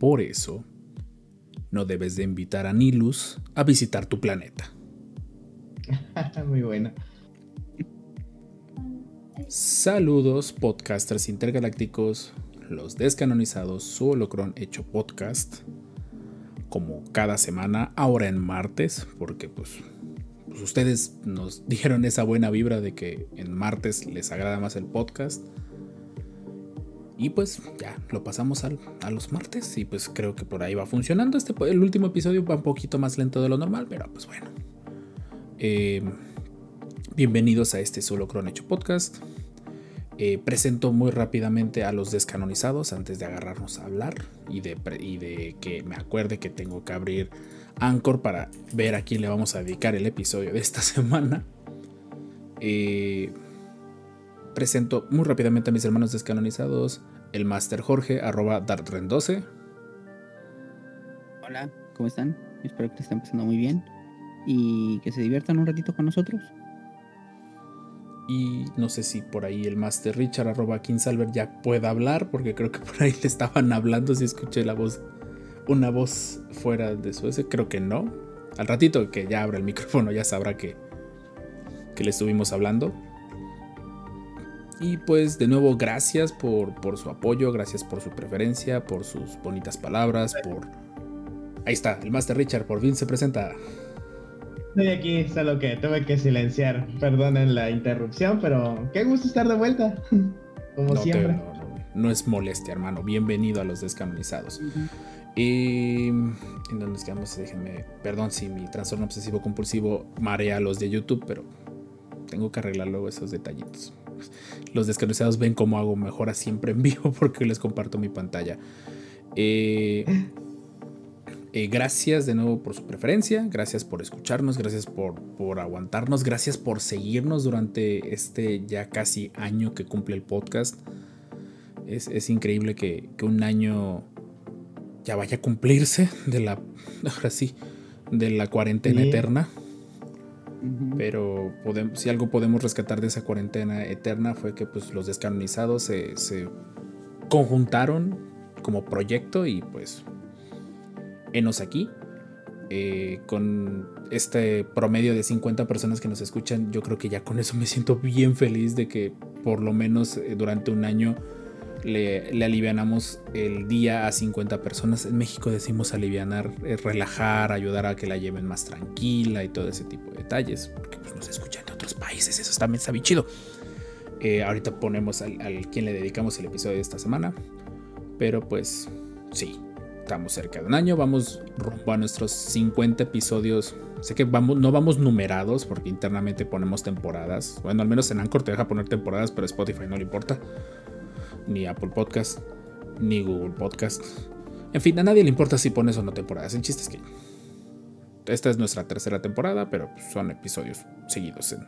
por eso, no debes de invitar a Nilus a visitar tu planeta. Muy buena. Saludos, podcasters intergalácticos, los descanonizados, su holocron hecho podcast, como cada semana, ahora en martes, porque pues, pues ustedes nos dijeron esa buena vibra de que en martes les agrada más el podcast. Y pues ya lo pasamos al- a los martes y pues creo que por ahí va funcionando. Este, el último episodio va un poquito más lento de lo normal, pero pues bueno. Eh, bienvenidos a este Solo Cron Hecho Podcast. Eh, presento muy rápidamente a los descanonizados antes de agarrarnos a hablar y de, y de que me acuerde que tengo que abrir Anchor para ver a quién le vamos a dedicar el episodio de esta semana. Eh, presento muy rápidamente a mis hermanos descanonizados, el Master Jorge, arroba Dartren12. Hola, ¿cómo están? Espero que te estén pasando muy bien y que se diviertan un ratito con nosotros. Y no sé si por ahí el Master Richard, arroba Kinsalver, ya pueda hablar, porque creo que por ahí le estaban hablando si escuché la voz, una voz fuera de su ese. Creo que no. Al ratito que ya abra el micrófono ya sabrá que, que le estuvimos hablando. Y pues de nuevo, gracias por, por su apoyo, gracias por su preferencia, por sus bonitas palabras, por... Ahí está, el Master Richard por fin se presenta. Estoy aquí, solo que tuve que silenciar. Perdonen la interrupción, pero qué gusto estar de vuelta. Como No, te- siempre. no, no, no es molestia, hermano. Bienvenido a los descanonizados. Y en donde nos quedamos, déjenme, perdón si mi trastorno obsesivo compulsivo marea a los de YouTube, pero tengo que arreglar luego esos detallitos. Los descanonizados ven cómo hago mejora siempre en vivo porque les comparto mi pantalla. Eh, eh, gracias de nuevo por su preferencia, gracias por escucharnos, gracias por, por aguantarnos, gracias por seguirnos durante este ya casi año que cumple el podcast. Es, es increíble que, que un año ya vaya a cumplirse de la, ahora sí, de la cuarentena Sí. eterna. Pero si algo podemos rescatar de esa cuarentena eterna fue que pues, los descanonizados se, se conjuntaron como proyecto y pues enos aquí. Eh, con este promedio de 50 personas que nos escuchan, yo creo que ya con eso me siento bien feliz de que por lo menos eh, durante un año le, le alivianamos el día a 50 personas. En México decimos alivianar, eh, relajar, ayudar a que la lleven más tranquila y todo ese tipo de detalles, porque pues, nos escuchan de otros países, eso también está bien chido. Eh, ahorita ponemos al, al quien le dedicamos el episodio de esta semana, pero pues sí, estamos cerca de un año, vamos rumbo a nuestros 50 episodios. Sé que vamos, no vamos numerados porque internamente ponemos temporadas. Bueno, al menos en Anchor te deja poner temporadas, pero Spotify no le importa ni Apple Podcast, ni Google Podcast. En fin, a nadie le importa si pones o no temporadas. El chiste es que esta es nuestra tercera temporada, pero son episodios seguidos en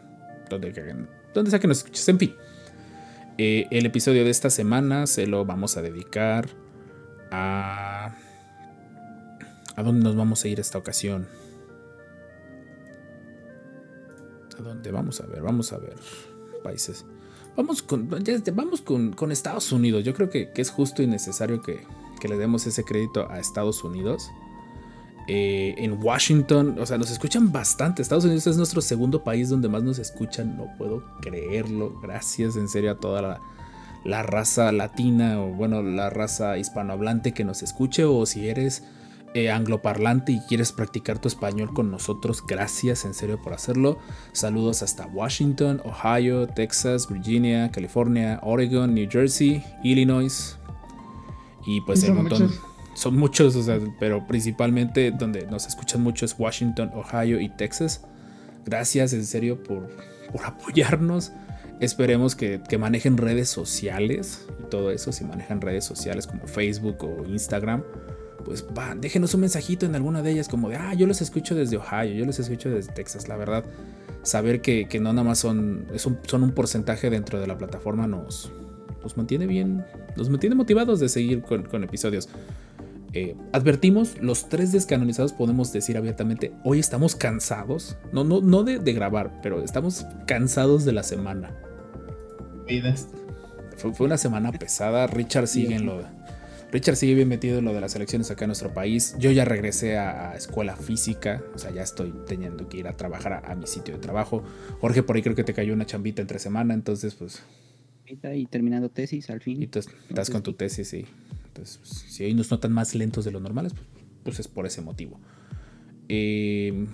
donde, donde sea que nos escuches. En fin, eh, el episodio de esta semana se lo vamos a dedicar a... ¿A dónde nos vamos a ir esta ocasión? ¿A dónde vamos a ver? Vamos a ver países. Vamos con, ya vamos con Estados Unidos. Yo creo que, que es justo y necesario que, que le demos ese crédito a Estados Unidos. Eh, en Washington, o sea, nos escuchan bastante. Estados Unidos es nuestro segundo país donde más nos escuchan. No puedo creerlo. Gracias en serio a toda la, la raza latina o bueno, la raza hispanohablante que nos escuche. O si eres eh, angloparlante y quieres practicar tu español con nosotros, gracias en serio por hacerlo. Saludos hasta Washington, Ohio, Texas, Virginia, California, Oregon, New Jersey, Illinois. Y pues Y el son montón. muchos. Son muchos, o sea, pero principalmente donde nos escuchan mucho es Washington, Ohio y Texas. Gracias en serio por, por apoyarnos. Esperemos que, que manejen redes sociales y todo eso, si manejan redes sociales como Facebook o Instagram, pues va, déjenos un mensajito en alguna de ellas como de, ah, yo los escucho desde Ohio, yo los escucho desde Texas, la verdad. Saber que, no nada más son, un, son un porcentaje dentro de la plataforma nos, nos mantiene bien, nos mantiene motivados de seguir con, episodios. Eh, advertimos, los tres descanonizados podemos decir abiertamente, hoy estamos cansados, no, no, no de, grabar, pero estamos cansados de la semana. Fue, fue, una semana pesada, Richard sigue en lo Richard sigue bien metido en lo de las elecciones acá en nuestro país. Yo ya regresé a, escuela física, o sea, ya estoy teniendo que ir a trabajar a, mi sitio de trabajo. Jorge, por ahí creo que te cayó una chambita entre semana, entonces pues... Y terminando tesis al fin. Y tú estás con tu tesis, sí. Entonces, pues, si hoy nos notan más lentos de lo normales, pues, pues es por ese motivo. Eh,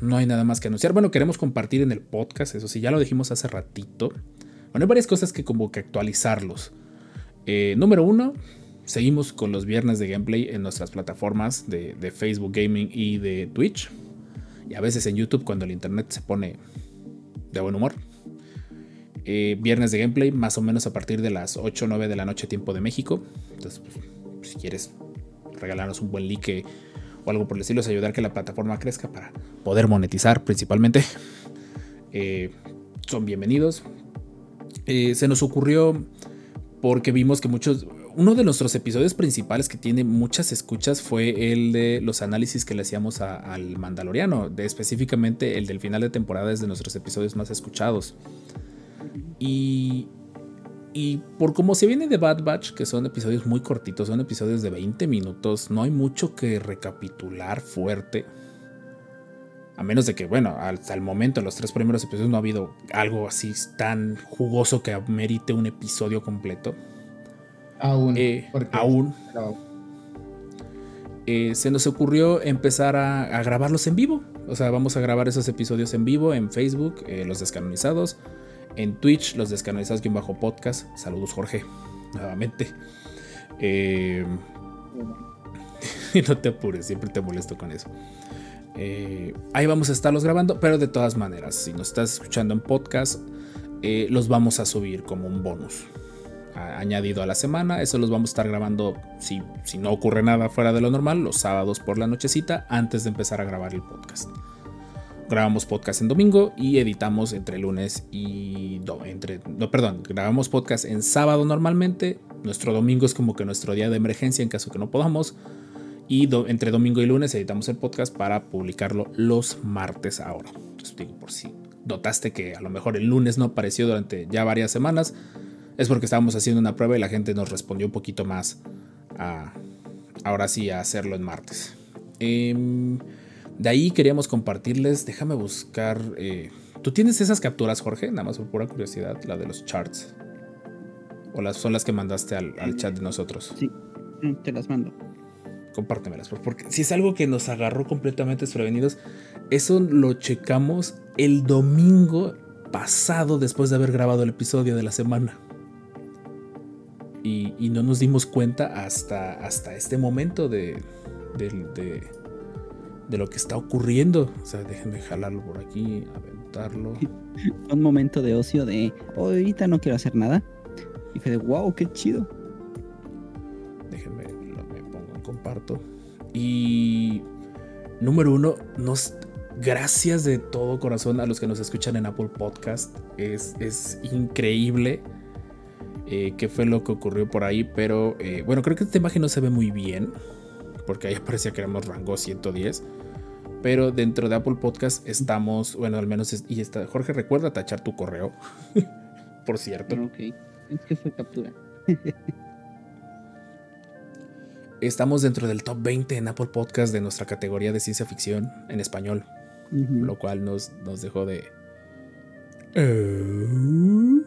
no hay nada más que anunciar. Bueno, queremos compartir en el podcast, eso sí, ya lo dijimos hace ratito. Bueno, hay varias cosas que como que actualizarlos. Eh, número uno, Seguimos con los viernes de gameplay en nuestras plataformas de, Facebook Gaming y de Twitch. Y a veces en YouTube cuando el internet se pone de buen humor. Eh, viernes de gameplay, más o menos a partir de las 8 o 9 de la noche, tiempo de México. Entonces, pues, si quieres regalarnos un buen like o algo por el estilo, es ayudar que la plataforma crezca para poder monetizar principalmente. Eh, son bienvenidos. Eh, se nos ocurrió porque vimos que muchos, uno de nuestros episodios principales que tiene muchas escuchas fue el de los análisis que le hacíamos al Mandaloriano, de específicamente el del final de temporada es de nuestros episodios más escuchados. Y, y por como se viene de Bad Batch, que son episodios muy cortitos, son episodios de 20 minutos, no hay mucho que recapitular fuerte. A menos de que, bueno, hasta el momento, los tres primeros episodios no ha habido algo así tan jugoso que merite un episodio completo. Aún. Eh, aún. Eh, se nos ocurrió empezar a, grabarlos en vivo. O sea, vamos a grabar esos episodios en vivo en Facebook, eh, los descanonizados. En Twitch, los descanonizados que bajo podcast. Saludos, Jorge. Nuevamente. no te apures, siempre te molesto con eso. ahí vamos a estarlos grabando, pero de todas maneras, si nos estás escuchando en podcast, los vamos a subir como un bonus añadido a la semana. Eso los vamos a estar grabando, si, si no ocurre nada fuera de lo normal, los sábados por la nochecita antes de empezar a grabar el podcast. Grabamos podcast en domingo y editamos entre lunes y... entre, no, perdón, grabamos podcast en sábado normalmente. Nuestro domingo es como que nuestro día de emergencia en caso que no podamos. Y entre domingo y lunes editamos el podcast para publicarlo los martes ahora. Entonces digo, por si notaste que a lo mejor el lunes no apareció durante ya varias semanas, es porque estábamos haciendo una prueba y la gente nos respondió un poquito más a, ahora sí, a hacerlo en martes. Em, de ahí queríamos compartirles, déjame buscar, eh, ¿tú tienes esas capturas, Jorge? Nada más por pura curiosidad, la de los charts. ¿O las son las que mandaste al, chat de nosotros? Sí, te las mando. Compártemelas, porque si es algo que nos agarró completamente desprevenidos, eso lo checamos el domingo pasado después de haber grabado el episodio de la semana y, no nos dimos cuenta hasta, hasta este momento de, de, lo que está ocurriendo. O sea, déjenme jalarlo por aquí, aventarlo. Un momento de ocio de oh, ahorita no quiero hacer nada. Y fue de wow, qué chido. Déjenme, lo, me pongo, comparto. Y número uno, nos, gracias de todo corazón a los que nos escuchan en Apple Podcast. Es, es increíble eh, qué fue lo que ocurrió por ahí, pero eh, bueno, creo que esta imagen no se ve muy bien, porque ahí parecía que éramos rango 110. Pero dentro de Apple Podcast estamos, bueno, al menos, y está, Jorge, recuerda tachar tu correo, por cierto. Ok, es que fue captura. estamos dentro del top 20 en Apple Podcast de nuestra categoría de ciencia ficción en español, lo cual nos, nos dejó de... Eh,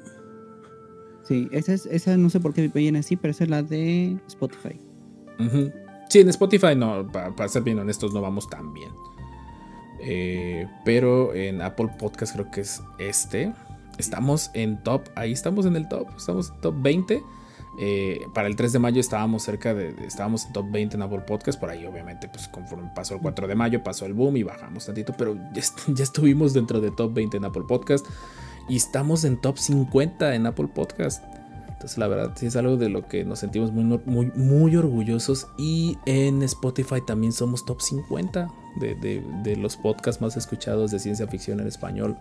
Sí, esa, es, esa no sé por qué viene así, pero esa es la de Spotify. Sí, en Spotify no, para, ser bien honestos, no vamos tan bien. Eh, pero en Apple Podcast creo que es este. Estamos en top, ahí estamos en el top, estamos en top 20. Eh, para el 3 de mayo estábamos cerca de, estábamos en top 20 en Apple Podcast, por ahí obviamente pues conforme pasó el 4 de mayo pasó el boom y bajamos tantito, pero ya, ya estuvimos dentro de top 20 en Apple Podcast y estamos en top 50 en Apple Podcast. Entonces, la verdad, sí es algo de lo que nos sentimos muy, muy, muy orgullosos. Y en Spotify también somos top 50 de, de, los podcasts más escuchados de ciencia ficción en español.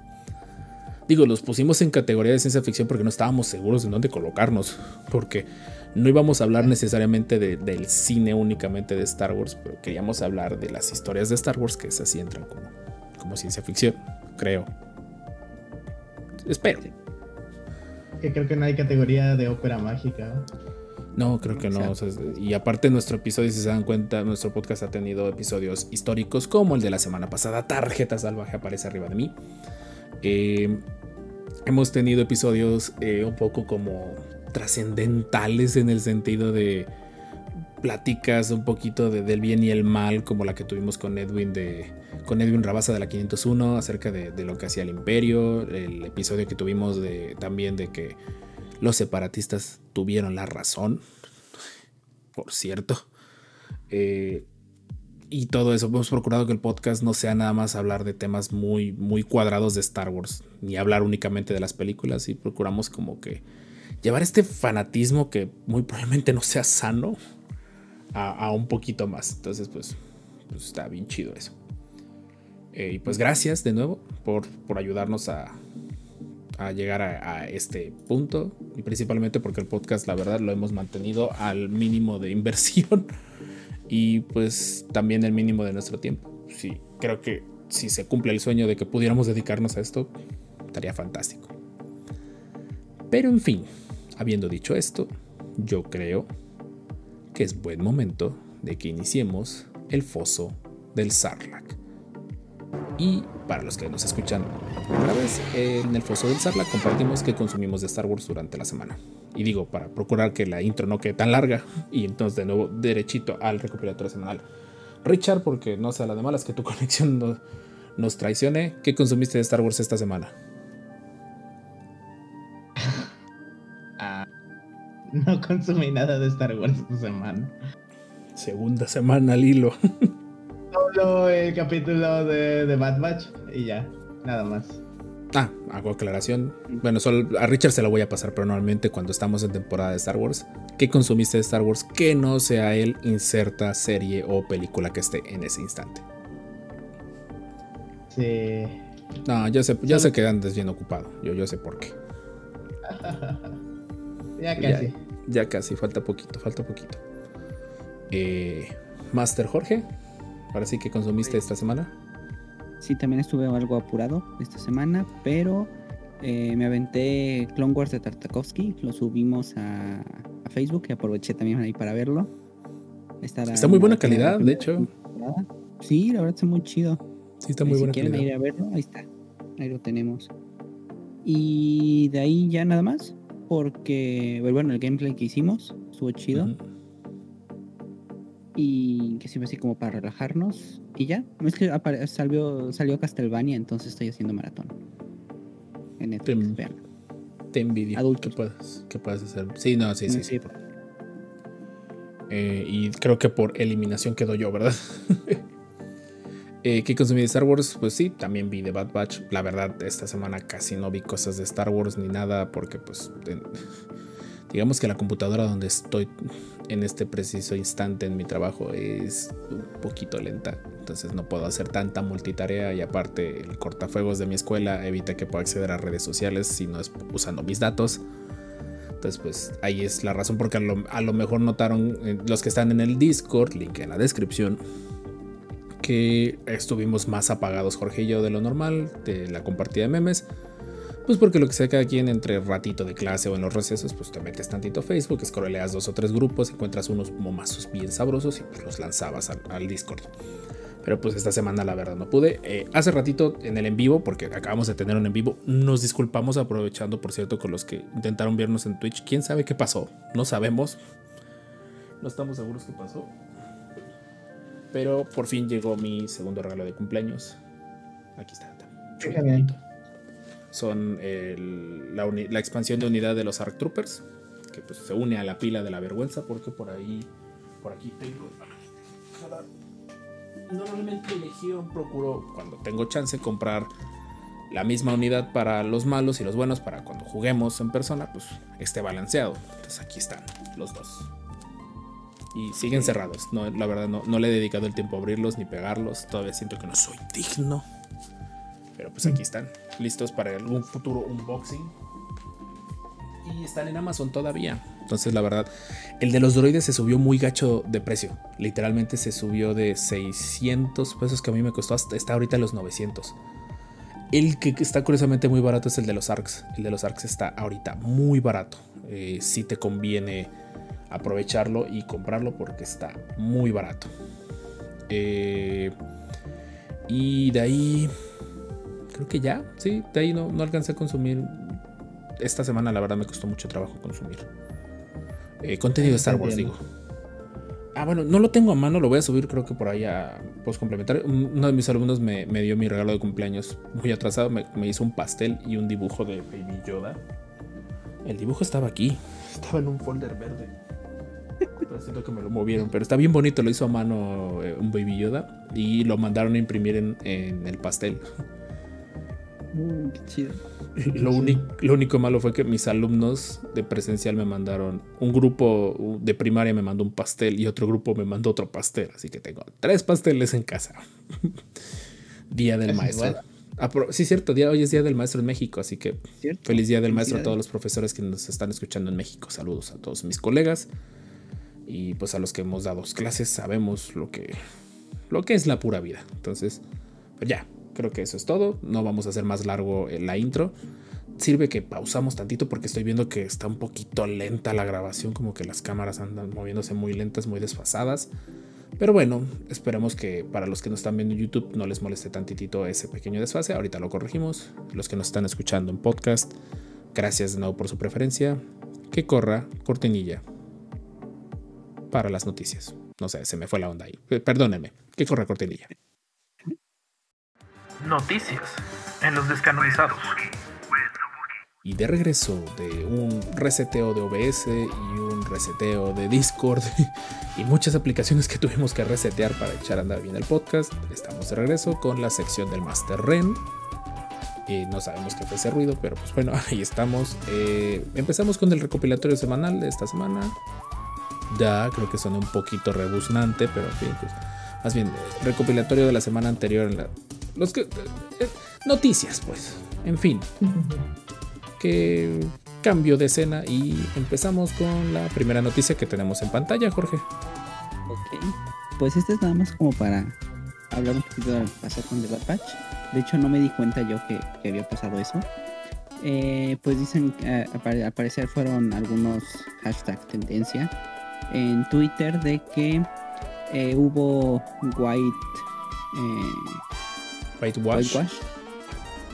Digo, los pusimos en categoría de ciencia ficción porque no estábamos seguros de dónde colocarnos. Porque no íbamos a hablar necesariamente de, del cine únicamente de Star Wars, pero queríamos hablar de las historias de Star Wars, que esas sí entran como, como ciencia ficción, creo. Espero. Que creo que no hay categoría de ópera mágica. No, creo que no. O sea, y aparte nuestro episodio, si se dan cuenta, nuestro podcast ha tenido episodios históricos como el de la semana pasada. Tarjeta salvaje aparece arriba de mí. Eh, hemos tenido episodios eh, un poco como trascendentales en el sentido de pláticas un poquito de, del bien y el mal, como la que tuvimos con Edwin de con Edwin Rabasa de la 501 acerca de, lo que hacía el imperio, el episodio que tuvimos también de que los separatistas tuvieron la razón, por cierto. Eh, y todo eso, hemos procurado que el podcast no sea nada más hablar de temas muy, muy cuadrados de Star Wars, ni hablar únicamente de las películas, y procuramos como que llevar este fanatismo que muy probablemente no sea sano a, a un poquito más. Entonces, pues, pues está bien chido eso. Eh, y pues gracias de nuevo por, por ayudarnos a, llegar a, a, este punto. Y principalmente porque el podcast, la verdad, lo hemos mantenido al mínimo de inversión. Y pues también el mínimo de nuestro tiempo. Sí, creo que si se cumple el sueño de que pudiéramos dedicarnos a esto, estaría fantástico. Pero en fin, habiendo dicho esto, yo creo que es buen momento de que iniciemos el foso del Sarlacc. Y para los que nos escuchan una vez, en el foso del Sarlacc compartimos que consumimos de Star Wars durante la semana. Y digo, para procurar que la intro no quede tan larga. Y entonces de nuevo, derechito al recopilatorio semanal. Richard, porque no sea la de malas que tu conexión no, nos traicione, ¿qué consumiste de Star Wars esta semana? No consumí nada de Star Wars esta semana. Segunda semana al hilo. Solo el capítulo de, de Bad Batch y ya, nada más. Ah, hago aclaración. Bueno, solo a Richard se lo voy a pasar, pero normalmente cuando estamos en temporada de Star Wars, ¿qué consumiste de Star Wars que no sea él inserta serie o película que esté en ese instante? Sí. No, yo sé, ya sé que andas bien ocupado. Yo, yo sé por qué. ya casi. Ya, ya, casi, falta poquito, falta poquito. Eh, Master Jorge, ahora sí que consumiste esta semana. Sí, también estuve algo apurado esta semana, pero eh, me aventé Clone Wars de Tartakovsky, lo subimos a, a, Facebook y aproveché también ahí para verlo. Estará está muy buena calidad, de hecho. Temporada. Sí, la verdad está muy chido. Sí, está muy si buena quieren calidad. ir a verlo, ahí está. Ahí lo tenemos. Y de ahí ya nada más, porque bueno, el gameplay que hicimos estuvo chido. Uh -huh. Y que sirve así como para relajarnos. Y ya, es que salió, salió Castlevania, entonces estoy haciendo maratón. En Netflix, te, te envidio. Adultos. ¿Qué puedes, ¿Qué puedes hacer? Sí, no, sí, sí. sí. sí. Eh, y creo que por eliminación quedó yo, ¿verdad? eh, ¿Qué consumí de Star Wars? Pues sí, también vi The Bad Batch. La verdad, esta semana casi no vi cosas de Star Wars ni nada, porque pues... Digamos que la computadora donde estoy en este preciso instante en mi trabajo es un poquito lenta, entonces no puedo hacer tanta multitarea y aparte el cortafuegos de mi escuela evita que pueda acceder a redes sociales si no es usando mis datos. Entonces pues ahí es la razón porque a lo, a lo mejor notaron eh, los que están en el Discord, link en la descripción, que estuvimos más apagados Jorge y yo de lo normal, de la compartida de memes. Pues porque lo que sea cada quien entre ratito de clase o en los recesos, pues te metes tantito Facebook, escroleas dos o tres grupos, encuentras unos momazos bien sabrosos y pues los lanzabas al, Discord. Pero pues esta semana la verdad no pude. Eh, hace ratito en el en vivo, porque acabamos de tener un en vivo, nos disculpamos aprovechando, por cierto, con los que intentaron vernos en Twitch. ¿Quién sabe qué pasó? No sabemos. No estamos seguros qué pasó. Pero por fin llegó mi segundo regalo de cumpleaños. Aquí está. Bien son el, la, uni, la, expansión de unidad de los ARC Troopers, que pues se une a la pila de la vergüenza, porque por ahí, por aquí tengo. Normalmente Legión procuro, cuando tengo chance, comprar la misma unidad para los malos y los buenos para cuando juguemos en persona, pues esté balanceado. Entonces aquí están los dos. Y siguen cerrados. No, la verdad, no, no le he dedicado el tiempo a abrirlos ni pegarlos. Todavía siento que no soy digno. Pues aquí están, listos para algún futuro unboxing. Y están en Amazon todavía. Entonces, la verdad, el de los droides se subió muy gacho de precio. Literalmente se subió de 600 pesos que a mí me costó hasta está ahorita los 900. El que está curiosamente muy barato es el de los ARCs. El de los ARCs está ahorita muy barato. Eh, si te conviene aprovecharlo y comprarlo porque está muy barato. Eh, y de ahí, creo que ya, sí, de ahí no, no alcancé a consumir. Esta semana la verdad me costó mucho trabajo consumir. Eh, contenido de Star Wars, digo. Ah, bueno, no lo tengo a mano, lo voy a subir creo que por ahí a post complementario. Uno de mis alumnos me, me dio mi regalo de cumpleaños muy atrasado, me, me, hizo un pastel y un dibujo de Baby Yoda. El dibujo estaba aquí, estaba en un folder verde. Pero siento que me lo movieron, pero está bien bonito, lo hizo a mano eh, un Baby Yoda y lo mandaron a imprimir en, en el pastel. Qué chido. Lo, lo, único malo fue que mis alumnos de presencial me mandaron, un grupo de primaria me mandó un pastel y otro grupo me mandó otro pastel, así que tengo tres pasteles en casa. día del maestro. Ah, sí, cierto, día, hoy es Día del Maestro en México, así que ¿Cierto? feliz Día del Maestro a todos los profesores que nos están escuchando en México. Saludos a todos mis colegas y pues a los que hemos dado clases sabemos lo que, lo que es la pura vida. Entonces, pues ya, creo que eso es todo. No vamos a hacer más largo la intro. Sirve que pausamos tantito porque estoy viendo que está un poquito lenta la grabación, como que las cámaras andan moviéndose muy lentas, muy desfasadas. Pero bueno, esperemos que para los que nos están viendo en YouTube no les moleste tantitito ese pequeño desfase. Ahorita lo corregimos. Los que nos están escuchando en podcast, gracias de nuevo por su preferencia. Que corra cortinilla para las noticias. No sé, se me fue la onda ahí. Perdónenme. Que corra cortinilla. Noticias en los descanonizados. Y de regreso de un reseteo de OBS y un reseteo de Discord y muchas aplicaciones que tuvimos que resetear para echar a andar bien el podcast, estamos de regreso con la sección del Master Ren. Y no sabemos qué fue ese ruido, pero pues bueno, ahí estamos. Eh, empezamos con el recopilatorio semanal de esta semana. Ya, creo que suena un poquito rebuznante, pero en fin, pues más bien recopilatorio de la semana anterior en la, los que, eh, noticias, pues. En fin. Que cambio de escena y empezamos con la primera noticia que tenemos en pantalla, Jorge. Ok. Pues este es nada más como para hablar un poquito de lo que pasó con The Bad Batch. De hecho, no me di cuenta yo que, había pasado eso. Eh, pues dicen, eh, al fueron algunos hashtag tendencia en Twitter de que eh, hubo white Whitewash. Whitewash.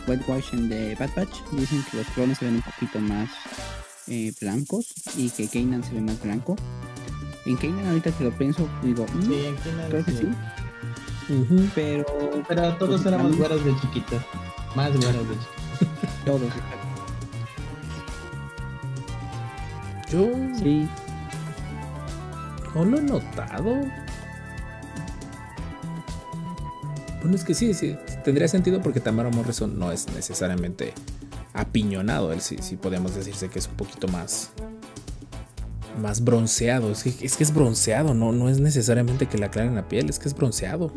Whitewash en The Bad Batch. Dicen que los clones se ven un poquito más eh, blancos y que Kanan se ve más blanco. En Kanan ahorita que lo pienso, digo, mm, Sí, en Kanan creo que sí. sí. Pero, Pero todos Pues, éramos güeros de chiquitos. Más güeros de chiquitos. todos. Yo Sí, no lo he notado. Bueno, es que sí, sí, tendría sentido porque Tamara Morrison no es necesariamente apiñonado. Él sí, sí podemos decirse que es un poquito más. Más bronceado. Es que es, que es bronceado, no, no es necesariamente que le aclaren la piel, es que es bronceado.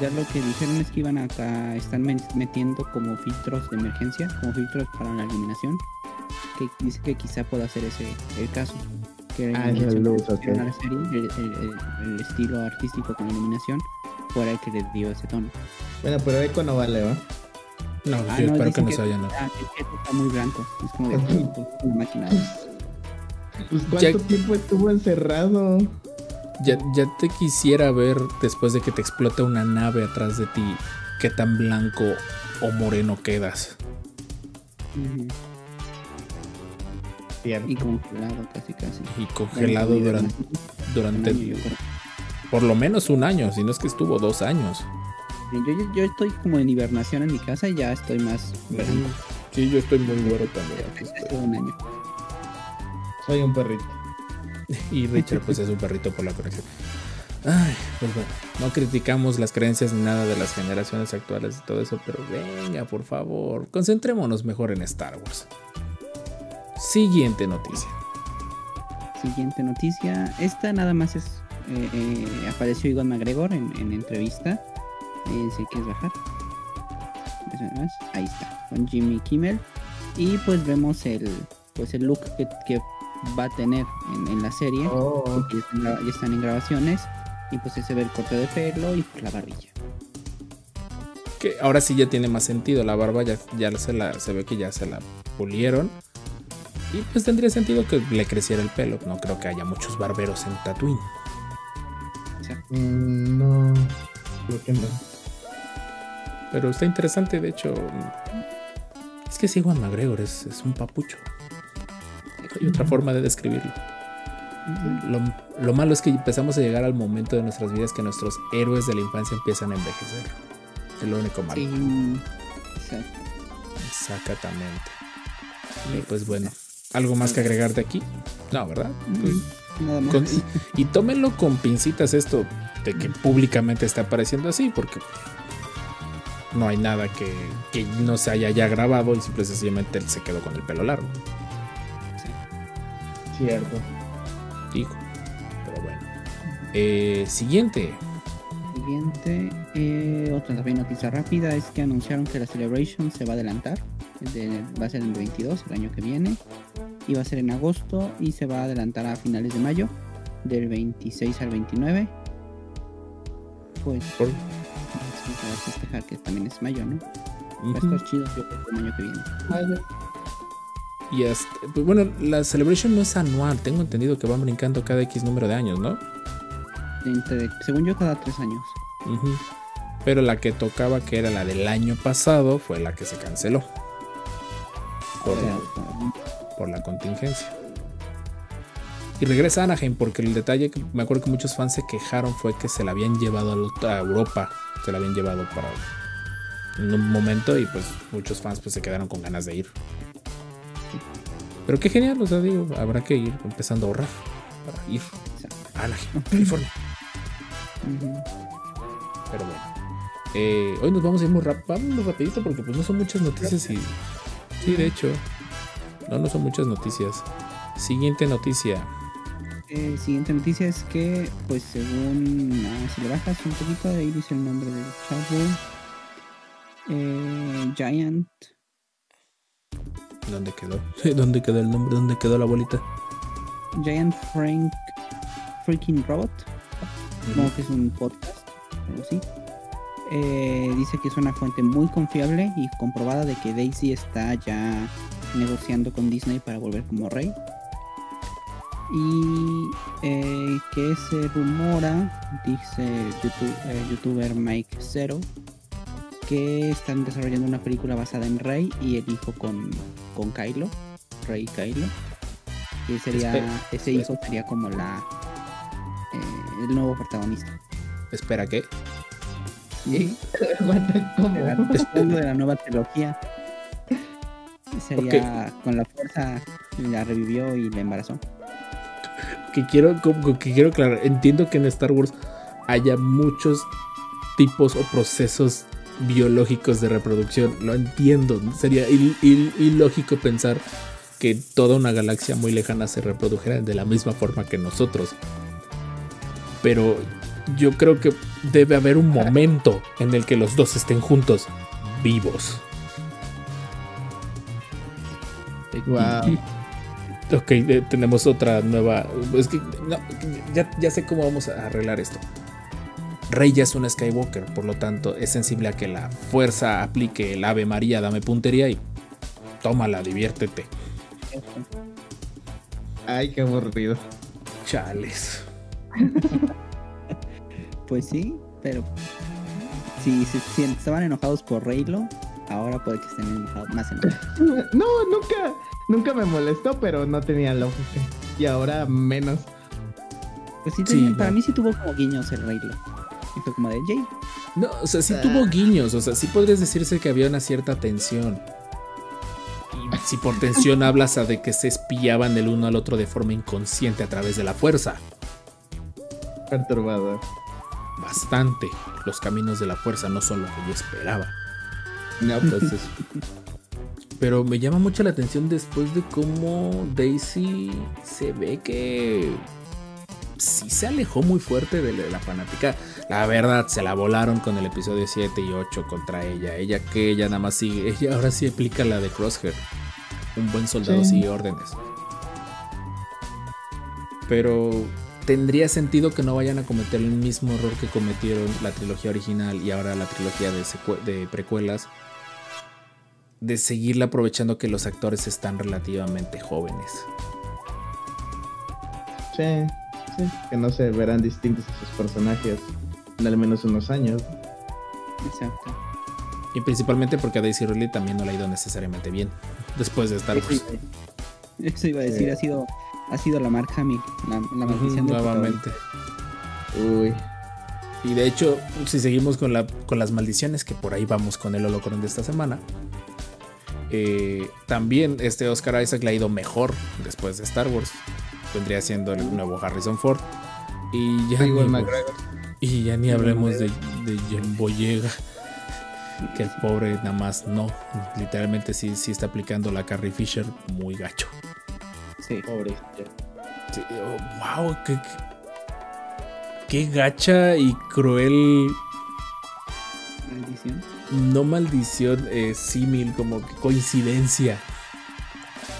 ya lo que dijeron es que iban acá, están metiendo como filtros de emergencia, como filtros para la iluminación. Que dice que quizá pueda ser ese el caso. Que Ah, luz, la serie, el, el- el- el estilo artístico con la iluminación, fuera el que le dio ese tono. Bueno, pero Eco no vale, ¿va? No, Ah, yo no, espero que no se vayan a. ah, está muy blanco. Es como de una máquina. Pues Ya- cuánto tiempo estuvo encerrado. Ya, ya te quisiera ver después de que te explote una nave atrás de ti, qué tan blanco o moreno quedas. Y congelado casi casi. Y congelado durante, durante creo. Por lo menos un año, si no es que estuvo dos años. Yo, yo, yo estoy como en hibernación en mi casa y ya estoy más. Sí, yo estoy muy güero también. Todo un año. Soy un perrito. Y Richard, pues es un perrito por la conexión. Ay, pues bueno, no criticamos las creencias ni nada de las generaciones actuales y todo eso, pero venga, por favor, concentrémonos mejor en Star Wars. Siguiente noticia. Siguiente noticia. Esta nada más es. Eh, eh, apareció Iwan McGregor en, en entrevista. Eh, si quieres bajar. Ahí está. Con Jimmy Kimmel. Y pues vemos el. Pues el look que, que va a tener en, en la serie. Oh, porque ya están, gra- ya están en grabaciones. Y pues se ve el corte de pelo y pues la barbilla. Que ahora sí ya tiene más sentido. La barba ya, ya se, la, se ve que ya se la pulieron. Y pues tendría sentido que le creciera el pelo. No creo que haya muchos barberos en Tatooine. Mm, no, creo que no. Pero está interesante, de hecho. Es que sí, Juan McGregor es, es un papucho. No hay otra forma de describirlo. Lo, lo malo es que empezamos a llegar al momento de nuestras vidas que nuestros héroes de la infancia empiezan a envejecer. Es lo único malo. Sí. Exacto. Exactamente. Y pues bueno, ¿algo más que agregar de aquí? No, ¿verdad? Pues, Nada más. con- y, y tómenlo con pincitas esto de que públicamente está apareciendo así, porque no hay nada que, que no se haya ya grabado y simple y sencillamente él se quedó con el pelo largo. Cierto. Dijo. Pero bueno. Eh, siguiente. Siguiente, eh, otra también noticia rápida es que anunciaron que la Celebration se va a adelantar. De- va a ser en el 22, el año que viene. Y va a ser en agosto y se va a adelantar a finales de mayo, del 26 al 29. Pues Por- sí, para festejar que también es mayo, ¿no? Va a estar chido yo creo que el año que viene. Y este, pues bueno, la Celebration no es anual. Tengo entendido que van brincando cada X número de años, ¿no? Entre- según yo, cada tres años. Pero la que tocaba, que era la del año pasado, fue la que se canceló. Por, la contingencia. Y regresa a Anaheim porque el detalle que me acuerdo que muchos fans se quejaron fue que se la habían llevado a Europa. Se la habían llevado para en un momento y pues muchos fans pues se quedaron con ganas de ir. Pero qué genial, o sea, digo, habrá que ir empezando a ahorrar para ir a Anaheim, California. Pero bueno. Eh, hoy nos vamos a ir muy vámonos rapidito porque pues no son muchas noticias y... Sí, de hecho. No, no son muchas noticias. Siguiente noticia. Eh, siguiente noticia es que, pues según, ah, si le bajas un poquito, ahí dice el nombre del chavo. Eh, Giant, ¿Dónde quedó? ¿Dónde quedó el nombre? ¿Dónde quedó la bolita? Giant Frank Freaking Robot, supongo que es un podcast, algo así. Eh, dice que es una fuente muy confiable y comprobada de que Daisy está ya negociando con Disney para volver como rey. Y eh, que se rumora, dice YouTube- eh, youtuber Mike Zero, que están desarrollando una película basada en Rey y el hijo con, con Kylo, Rey y Kylo. Que sería, Espera, ese espera. hijo sería como la el nuevo protagonista. Espera, ¿qué? Y Aguanta, ¿cómo? hablando de la nueva trilogía. Sería con la fuerza la revivió y la embarazó. Que quiero, que quiero aclarar. Entiendo que en Star Wars haya muchos tipos o procesos biológicos de reproducción. Lo entiendo. Sería il- il- ilógico pensar que toda una galaxia muy lejana se reprodujera de la misma forma que nosotros. Pero yo creo que debe haber un momento en el que los dos estén juntos, vivos. Wow. Ok, eh, tenemos otra nueva. Es que no, ya, ya sé cómo vamos a arreglar esto. Rey ya es una Skywalker, por lo tanto es sensible a que la fuerza aplique el Ave María, dame puntería y tómala, diviértete. Ay, qué aburrido. Chales. Pues sí, pero si, si, si estaban enojados por Reylo, ahora puede que estén enojados, más enojados. No, nunca, nunca me molestó, pero no tenía lógica. Y ahora menos. Pues sí, para no. mí sí tuvo como guiños el Reylo. Y fue como de Jay. No, o sea, sí Ah. tuvo guiños, o sea, sí podrías decirse que había una cierta tensión. Y si por tensión hablas a de que se espiaban el uno al otro de forma inconsciente a través de la fuerza. Perturbador. Bastante. Los caminos de la fuerza no son lo que yo esperaba. No, pues Entonces. Pero me llama mucho la atención después de cómo Daisy se ve que sí se alejó muy fuerte de la fanática. La verdad, se la volaron con el episodio 7 y 8 contra ella. Ella que ella nada más sigue. Ella ahora sí aplica la de Crosshair. Un buen soldado Sí. sigue órdenes. Pero tendría sentido que no vayan a cometer el mismo error que cometieron la trilogía original y ahora la trilogía de, de precuelas. De seguirla aprovechando que los actores están relativamente jóvenes. sí, sí. Que no se verán distintos a sus personajes en al menos unos años. Exacto. Y principalmente porque a Daisy Ridley también no le ha ido necesariamente bien. Después de Star Wars. iba, eso iba a decir, Sí. ha sido, ha sido la Mark Hamill, la, maldición del nuevamente. Uy. Y de hecho, si seguimos con, la, con las maldiciones, que por ahí vamos con el holocron de esta semana, eh, también este Oscar Isaac le ha ido mejor después de Star Wars. Vendría siendo el nuevo Harrison Ford. Y ya, ni, y ya ni hablemos de, de John Boyega. Que el pobre nada más no. Literalmente sí, sí está aplicando la Carrie Fisher muy gacho. Sí. Pobre. Sí, oh, wow, qué, qué gacha y cruel Maldición. no maldición, eh, símil, como que coincidencia.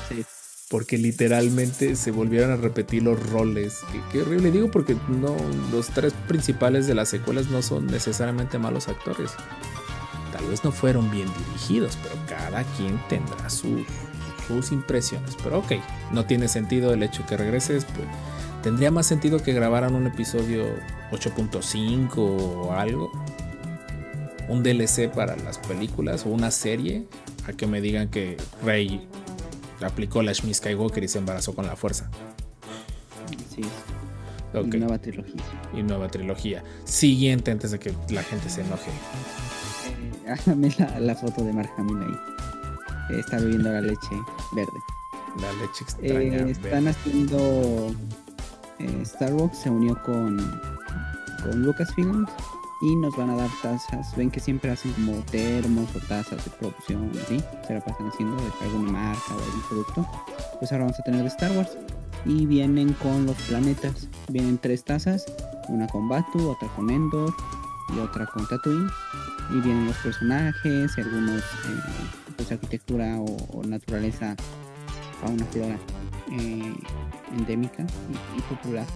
Sí. Porque literalmente se volvieron a repetir los roles. Qué, qué horrible. Digo porque no, los tres principales de las secuelas no son necesariamente malos actores. Tal vez no fueron bien dirigidos, pero cada quien tendrá sus, sus impresiones. Pero ok, no tiene sentido el hecho que regreses. Pues, tendría más sentido que grabaran un episodio 8.5 o algo un DLC para las películas o una serie a que me digan que Rey aplicó la Shmi Skywalker y se embarazó con la fuerza. Sí. Ok. Y nueva trilogía. Y nueva trilogía. Siguiente antes de que la gente se enoje. Eh, hágame la, la foto de Mark Hamill ahí. Está bebiendo la leche verde. La leche Eh, extraña. están haciendo. eh, Starbucks se unió con, con Lucasfilm y nos van a dar tazas. Ven que siempre hacen como termos o tazas de producción, ¿sí? Se la pasan haciendo de alguna marca o algún producto. Pues ahora vamos a tener de Star Wars. Y vienen con los planetas. Vienen tres tazas: una con Batu, otra con Endor y otra con Tatooine. Y vienen los personajes y algunos, eh, pues arquitectura o, o naturaleza fauna flora eh, endémica y, y popular.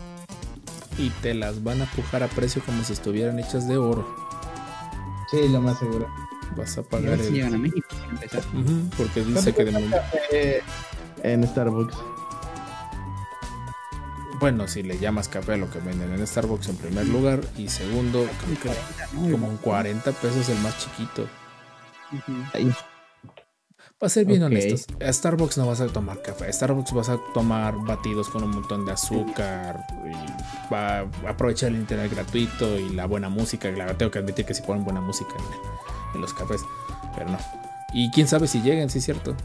Y te las van a pujar a precio como si estuvieran hechas de oro. Sí, lo más seguro. Vas a pagar si el. llegan a México para empezar. Porque dice que de momento. Eh, en Starbucks. Bueno, si le llamas café a lo que venden en Starbucks en primer lugar. Y segundo, creo que ¿no? como en 40 pesos el más chiquito. Ahí. Para ser bien honestos, a Starbucks no vas a tomar café. A Starbucks vas a tomar batidos con un montón de azúcar. Y va a aprovechar el internet gratuito y la buena música. La tengo que admitir que si ponen buena música en, en los cafés. Pero no. Y quién sabe si lleguen, sí es cierto.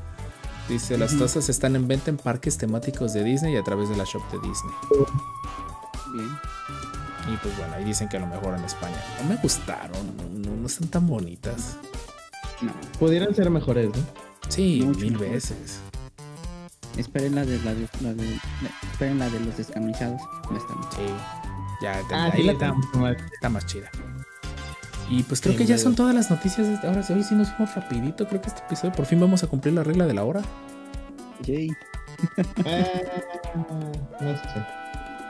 Dice, las tazas están en venta en parques temáticos de Disney y a través de la shop de Disney. Bien. Y pues bueno, ahí dicen que a lo mejor en España. No me gustaron, no, no- no están tan bonitas. No, Pudieran ser mejores, ¿no? Sí, Mucho mil mejor. veces. esperen la de, la de, la de- la- esperen la de los a estar bien. Sí. Ya, Ah, ahí sí, la está está más chida. Y pues creo Sí, que ya son todas las noticias. de- Ahora sí, hoy sí nos fuimos rapidito. Creo que este episodio por fin vamos a cumplir la regla de la hora. Yay. No sé.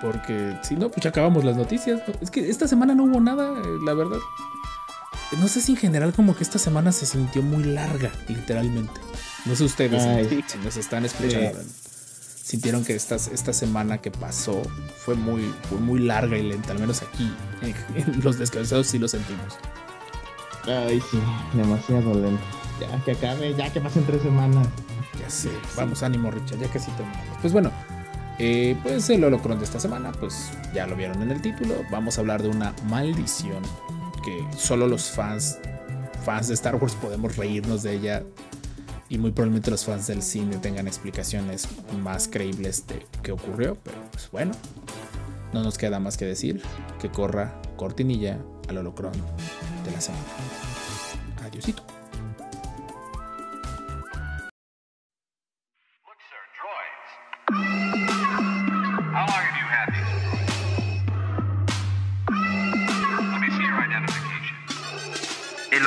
Porque si no, pues ya acabamos las noticias. ¿no? Es que esta semana no hubo nada, eh, la verdad. No sé si en general como que esta semana se sintió muy larga, literalmente. No sé ustedes, Ay. si- nos están escuchando. Sintieron que esta, esta semana que pasó fue muy, fue muy larga y lenta, al menos aquí. En, en los descansados sí lo sentimos. Ay, sí, demasiado lento. Ya que acabe, ya que pasen tres semanas. Ya sé. Vamos, ánimo, Richard, ya casi terminamos. Pues bueno, eh, pues el holocron de esta semana, pues ya lo vieron en el título. Vamos a hablar de una maldición que solo los fans, fans de Star Wars podemos reírnos de ella. Y muy probablemente los fans del cine tengan explicaciones más creíbles de qué ocurrió. Pero pues bueno. no nos queda más que decir que corra cortinilla al holocron de la semana. Adiosito.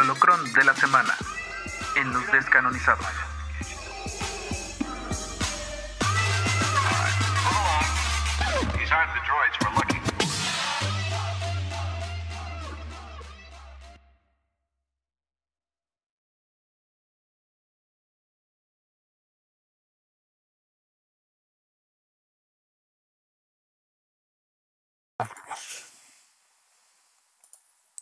El holocrón de la semana en los descanonizados.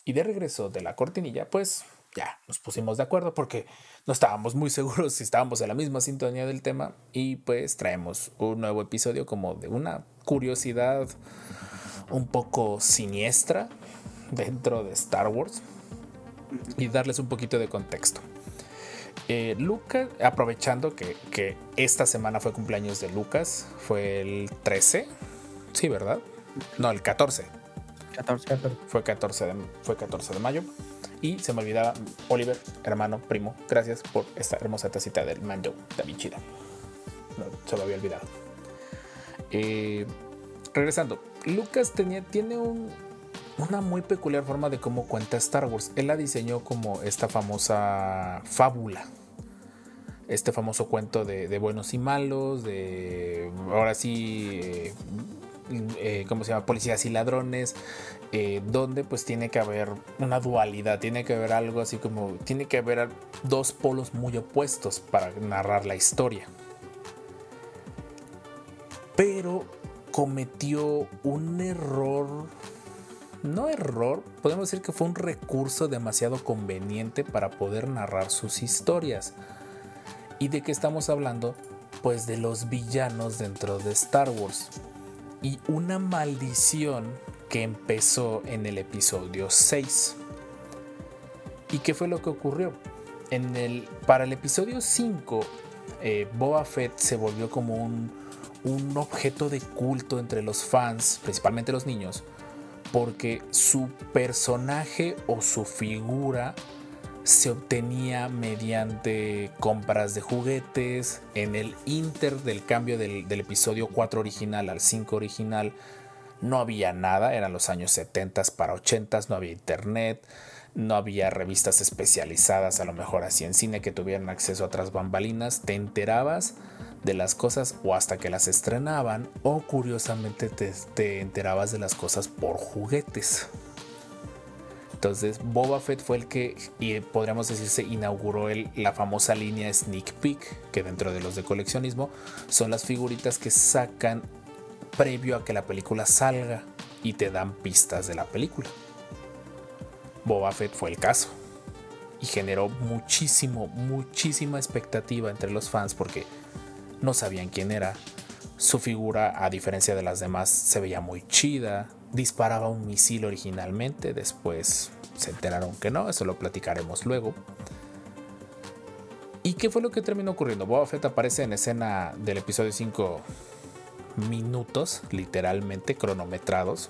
Y de regreso de la cortinilla, pues ya nos pusimos de acuerdo porque no estábamos muy seguros si estábamos en la misma sintonía del tema y pues traemos un nuevo episodio como de una curiosidad un poco siniestra dentro de Star Wars y darles un poquito de contexto. Eh, Lucas, aprovechando que, que esta semana fue cumpleaños de Lucas, fue el 13, sí, ¿verdad? No, el 14 14. fue 14 de, fue 14 de mayo. Y se me olvidaba, Oliver, hermano, primo, gracias por esta hermosa tacita del Manjo, David Chida. No, se me había olvidado. Eh, regresando, Lucas tenía, tiene un- una muy peculiar forma de cómo cuenta Star Wars. Él la diseñó como esta famosa fábula. Este famoso cuento de, de buenos y malos, de ahora sí, eh, ¿cómo se llama? Policías y ladrones, eh, donde pues tiene que haber una dualidad, tiene que haber algo así como, tiene que haber dos polos muy opuestos para narrar la historia. Pero cometió un error, no error, podemos decir que fue un recurso demasiado conveniente para poder narrar sus historias. ¿Y de qué estamos hablando? Pues de los villanos dentro de Star Wars y una maldición que empezó en el episodio 6. ¿Y qué fue lo que ocurrió? En el, para el episodio 5, eh, Boba Fett se volvió como un, un objeto de culto entre los fans, principalmente los niños, porque su personaje o su figura se obtenía mediante compras de juguetes. En el inter del cambio del, episodio 4 original al 5 original no había nada, eran los años 70 para 80, no había internet, no había revistas especializadas, a lo mejor así en cine que tuvieran acceso a otras bambalinas, te enterabas de las cosas o hasta que las estrenaban o curiosamente te, te enterabas de las cosas por juguetes. Entonces Boba Fett fue el que, y podríamos decirse, inauguró el- la famosa línea Sneak Peek, que dentro de los de coleccionismo son las figuritas que sacan previo a que la película salga y te dan pistas de la película. Boba Fett fue el caso y generó muchísimo, muchísima expectativa entre los fans porque no sabían quién era. Su figura, a diferencia de las demás, se veía muy chida. Disparaba un misil originalmente, después se enteraron que no, eso lo platicaremos luego. ¿Y qué fue lo que terminó ocurriendo? Boba Fett aparece en escena del episodio 5 minutos, literalmente cronometrados.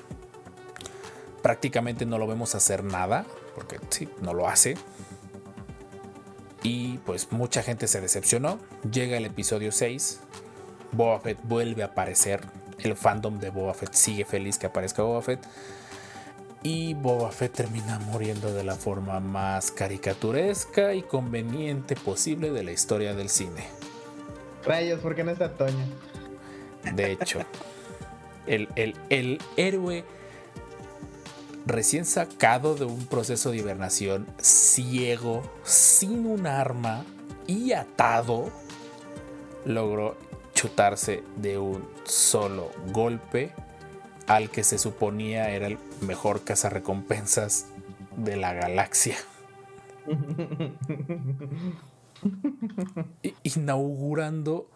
Prácticamente no lo vemos hacer nada, porque sí, no lo hace. Y pues mucha gente se decepcionó. Llega el episodio 6. Boba Fett vuelve a aparecer. El fandom de Boba Fett sigue feliz que aparezca Boba Fett. Y Boba Fett termina muriendo de la forma más caricaturesca y conveniente posible de la historia del cine. Rayos, ¿por qué no está Toño? De hecho, el, el- el héroe recién sacado de un proceso de hibernación, ciego, sin un arma y atado, logró chutarse de un solo golpe al que se suponía era el mejor cazarrecompensas de la galaxia. Inaugurando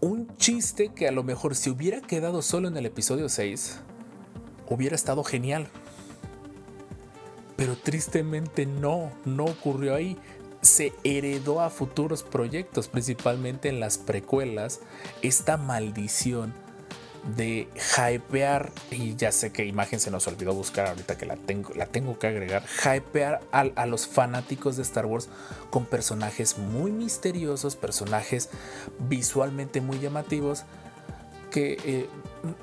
un- un chiste que a lo mejor si hubiera quedado solo en el episodio 6, hubiera estado genial. Pero tristemente no, no ocurrió ahí. Se heredó a futuros proyectos, principalmente en las precuelas, esta maldición de hypear, y ya sé que imagen se nos olvidó buscar ahorita que la tengo, la tengo que agregar, hypear a, a los fanáticos de Star Wars con personajes muy misteriosos, personajes visualmente muy llamativos, que eh,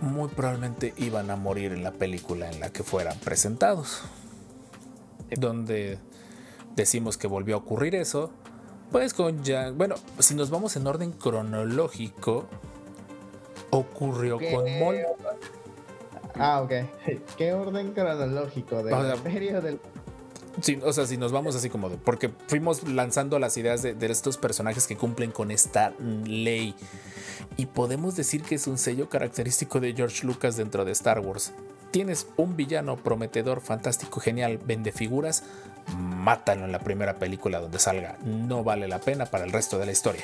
muy probablemente iban a morir en la película en la que fueran presentados. Donde decimos que volvió a ocurrir eso, pues con ya, bueno, si nos vamos en orden cronológico, ocurrió ¿Qué? con Mol. Ah, ok. ¿Qué orden cronológico del O sea, imperio del... Sí, o sea, si nos vamos así como de. Porque fuimos lanzando las ideas de, de estos personajes que cumplen con esta ley. Y podemos decir que es un sello característico de George Lucas dentro de Star Wars. Tienes un villano prometedor, fantástico, genial, vende figuras, mátalo en la primera película donde salga. No vale la pena para el resto de la historia.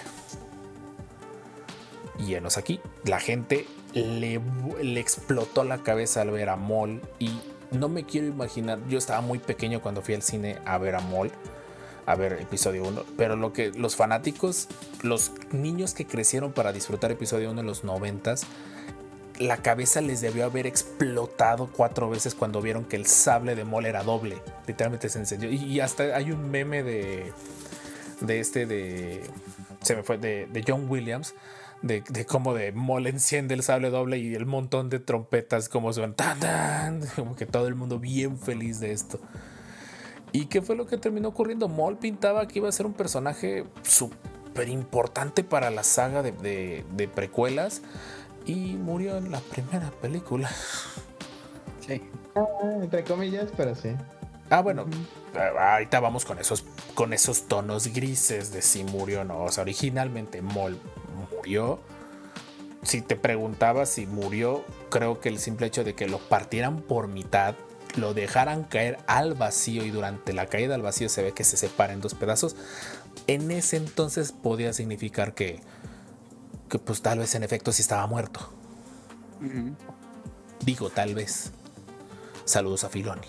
Y enos aquí. La gente le, le explotó la cabeza al ver a Maul y no me quiero imaginar, yo estaba muy pequeño cuando fui al cine a ver a Maul, a ver episodio 1, pero lo que los fanáticos, los niños que crecieron para disfrutar episodio 1 en los 90 la cabeza les debió haber explotado cuatro veces cuando vieron que el sable de Maul era doble. Literalmente se encendió. Y, hasta hay un meme de, de este de. Se me fue, de, de John Williams. De, de cómo de Maul enciende el sable doble y el montón de trompetas como suenan. ¡Tan, tan! Como que todo el mundo bien feliz de esto. ¿Y qué fue lo que terminó ocurriendo? Maul pintaba que iba a ser un personaje súper importante para la saga de, de, de precuelas y murió en la primera película. Sí. Ah, entre comillas, pero sí. Ah, bueno, ahorita vamos con esos, con esos tonos grises de si murió o no. O sea, originalmente Mol murió. Si te preguntaba si murió, creo que el simple hecho de que lo partieran por mitad, lo dejaran caer al vacío y durante la caída al vacío se ve que se separa en dos pedazos, en ese entonces podía significar que, que pues tal vez en efecto sí estaba muerto. Digo, tal vez. Saludos a Filoni.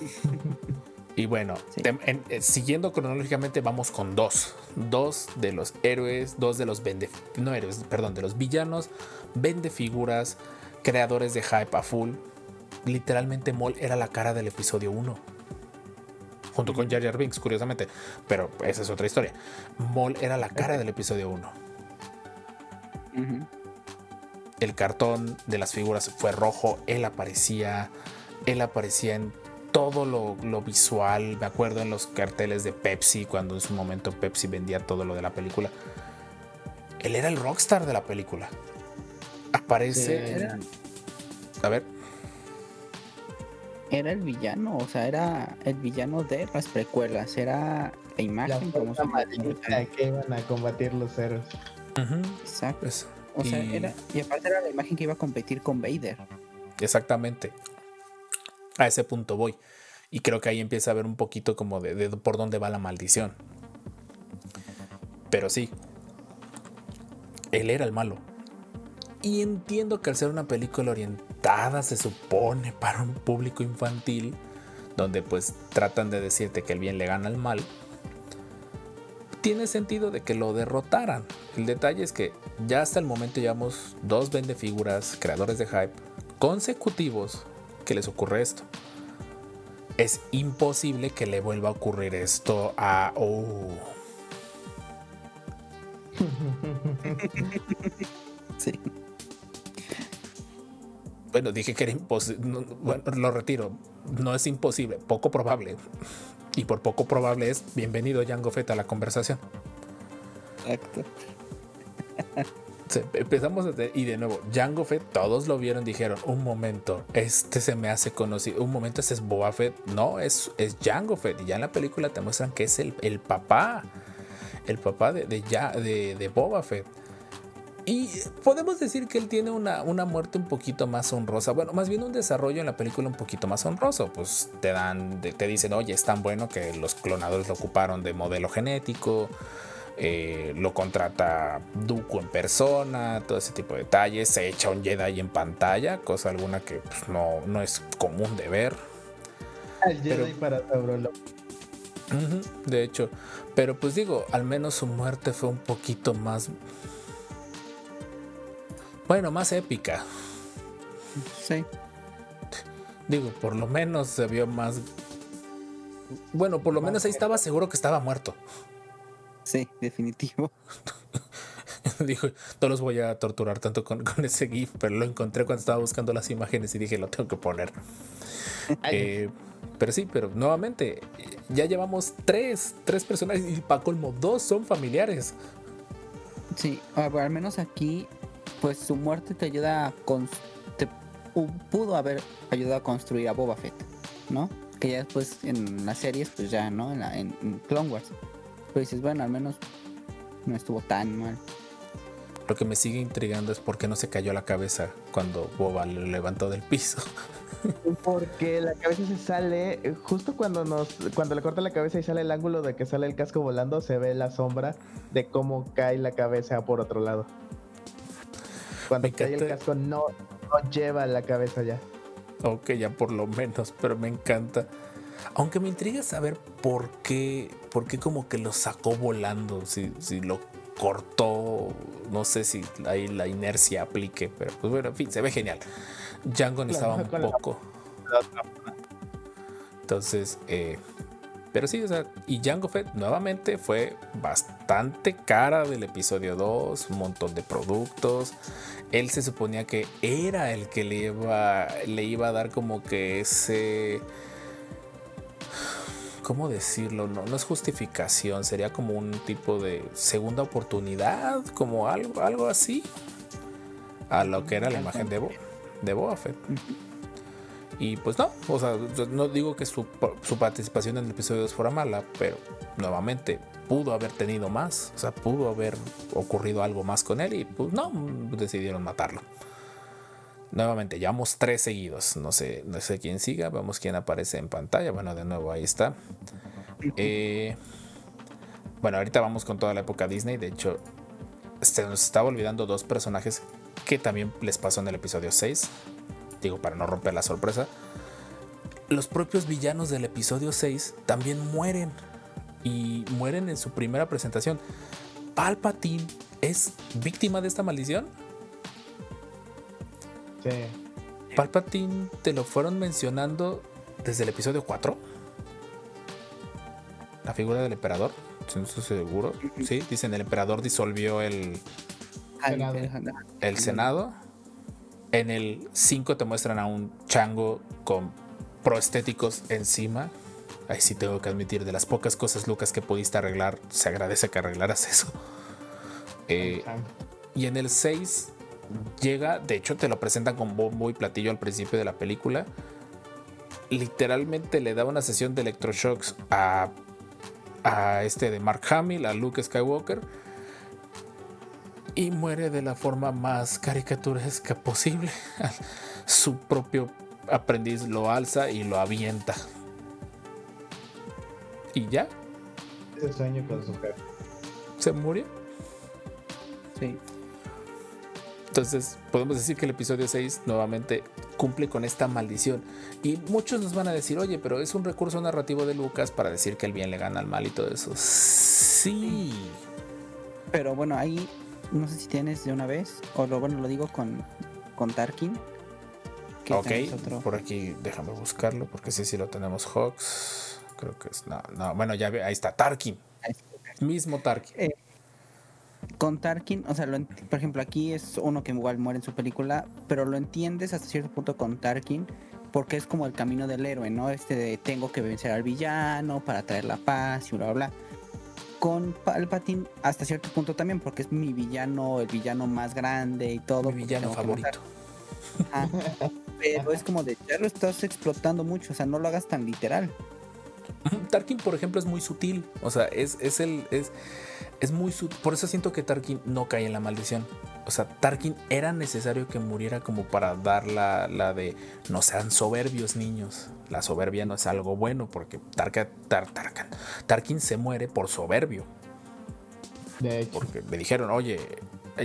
y bueno, Sí. tem- en- eh, siguiendo cronológicamente, vamos con dos. Dos de los héroes, dos de los vende. No héroes, perdón, de los villanos, vende figuras, creadores de hype a full. Literalmente, Maul era la cara del episodio 1. Junto con Jar Jar Binks, curiosamente. Pero esa es otra historia. Maul era la cara del episodio 1 Ujú. el cartón de las figuras fue rojo, él aparecía, él aparecía en todo lo, lo visual, me acuerdo en los carteles de Pepsi, cuando en su momento Pepsi vendía todo lo de la película. Él era el rockstar de la película. Aparece... A ver, era el villano, o sea, era el villano de las precuelas, era la La imagen como fuerza se que iban a combatir los héroes. ujú, Exacto. O sea, y- era, y aparte era la imagen que iba a competir con Vader. Exactamente. A ese punto voy. Y creo que ahí empieza a ver un poquito como de, de por dónde va la maldición. Pero sí. Él era el malo. Y entiendo que al ser una película se supone, para un público infantil, donde pues tratan de decirte que el bien le gana al mal, tiene sentido de que lo derrotaran. El detalle es que ya hasta el momento llevamos dos vende figuras, creadores de hype, consecutivos que les ocurre esto. Es imposible que le vuelva a ocurrir esto a... Oh, Sí. Bueno, dije que era imposible. bueno, lo retiro. No es imposible, poco probable. Y por poco probable es bienvenido Jango Fett a la conversación. Exacto. Empezamos desde, y de nuevo, Jango Fett, todos lo vieron, dijeron, un momento, este se me hace conocido, un momento, este es Boba Fett, no, es, es Jango Fett, y ya en la película te muestran que es el, el papá, el papá de, de, de, de Boba Fett. Y podemos decir que él tiene una, una muerte un poquito más honrosa. Bueno, más bien un desarrollo en la película un poquito más honroso. Pues te dan, te dicen, oye, es tan bueno que los clonadores lo ocuparon de modelo genético. eh, lo contrata Dooku en persona, todo ese tipo de detalles. Se echa un Jedi en pantalla, cosa alguna que pues, no, no es común de ver. El Jedi para Taurolo. Ujú, De hecho, pero pues digo, al menos su muerte fue un poquito más. Bueno, más épica. Sí. Digo, por lo menos se vio más. Bueno, por lo menos ahí estaba seguro que estaba muerto. Sí, definitivo. Dijo, no los voy a torturar tanto con, con ese GIF, pero lo encontré cuando estaba buscando las imágenes y dije, lo tengo que poner. Eh, pero sí, pero nuevamente, ya llevamos tres, tres personajes y para colmo, dos son familiares. Sí, al menos aquí, pues su muerte te ayuda a. te pu- pudo haber ayudado a construir a Boba Fett, ¿no? Que ya después en las series, pues ya, ¿no? En, la, en, en Clone Wars. Pero dices, bueno, al menos no estuvo tan mal. Lo que me sigue intrigando es por qué no se cayó la cabeza cuando Boba lo levantó del piso. Porque la cabeza se sale, eh, justo cuando nos, cuando le corta la cabeza y sale el ángulo de que sale el casco volando, se ve la sombra de cómo cae la cabeza por otro lado. Cuando cae el casco no, no lleva la cabeza ya. Ok, ya por lo menos, pero me encanta. Aunque me intriga saber por qué, por qué como que lo sacó volando, si, si lo cortó, no sé si ahí la inercia aplique, pero pues bueno, en fin, se ve genial. Django necesitaba un poco. Entonces, eh, pero sí, o sea, y Django Fett nuevamente fue bastante cara del episodio 2, un montón de productos. Él se suponía que era el que le iba, le iba a dar como que ese... ¿Cómo decirlo? No, no es justificación, sería como un tipo de segunda oportunidad, como algo, algo así, a lo que era la imagen de, Bo, de Boba Fett. Y pues no, o sea, no digo que su, participación en el episodio 2 fuera mala, pero nuevamente pudo haber tenido más, o sea, pudo haber ocurrido algo más con él y pues no, decidieron matarlo. Nuevamente, llevamos tres seguidos, no sé, no sé quién siga, vemos quién aparece en pantalla, bueno, de nuevo ahí está. Eh, bueno, ahorita vamos con toda la época Disney, de hecho, se nos estaba olvidando dos personajes que también les pasó en el episodio 6, digo, para no romper la sorpresa, los propios villanos del episodio 6 también mueren. Y mueren en su primera presentación. Palpatine es víctima de esta maldición. Sí. Palpatine te lo fueron mencionando desde el episodio 4. La figura del emperador. si No estoy seguro. Sí, dicen el emperador disolvió el, el Senado. En el 5 te muestran a un chango con prostéticos encima. Ahí sí tengo que admitir, de las pocas cosas, Lucas, que pudiste arreglar, se agradece que arreglaras eso. Eh, y en el 6 llega, de hecho te lo presentan con bombo y platillo al principio de la película. Literalmente le da una sesión de electroshocks a, a este de Mark Hamill, a Luke Skywalker. Y muere de la forma más caricaturesca posible. Su propio aprendiz lo alza y lo avienta. Y ya, Ese sueño con su jefe. se murió. Sí. Entonces, podemos decir que el episodio 6 nuevamente cumple con esta maldición. Y muchos nos van a decir, oye, pero es un recurso narrativo de Lucas para decir que el bien le gana al mal y todo eso. Sí. Pero bueno, ahí no sé si tienes de una vez, o lo, bueno, lo digo con, con Tarkin. que Ok, otro- por aquí déjame buscarlo porque sí, sí lo tenemos. Hawks, creo que es. No, no, bueno, ya ve, ahí está, Tarkin. Ahí Mismo Tarkin. Eh, Con Tarkin, o sea, lo por ejemplo, aquí es uno que igual muere en su película, pero lo entiendes hasta cierto punto con Tarkin, porque es como el camino del héroe, ¿no? Este de tengo que vencer al villano para traer la paz y bla, bla, bla. Con Palpatine, hasta cierto punto también, porque es mi villano, el villano más grande y todo. Mi villano favorito. Ajá. Pero es como de, ya lo estás explotando mucho, o sea, no lo hagas tan literal. Tarkin, por ejemplo, es muy sutil. O sea, es, es el. Es, es muy sutil. Por eso siento que Tarkin no cae en la maldición. O sea, Tarkin era necesario que muriera como para dar la, la de no sean soberbios, niños. La soberbia no es algo bueno porque Tarka- Tar- Tarkan- Tarkin se muere por soberbio. De hecho, Porque le dijeron, oye,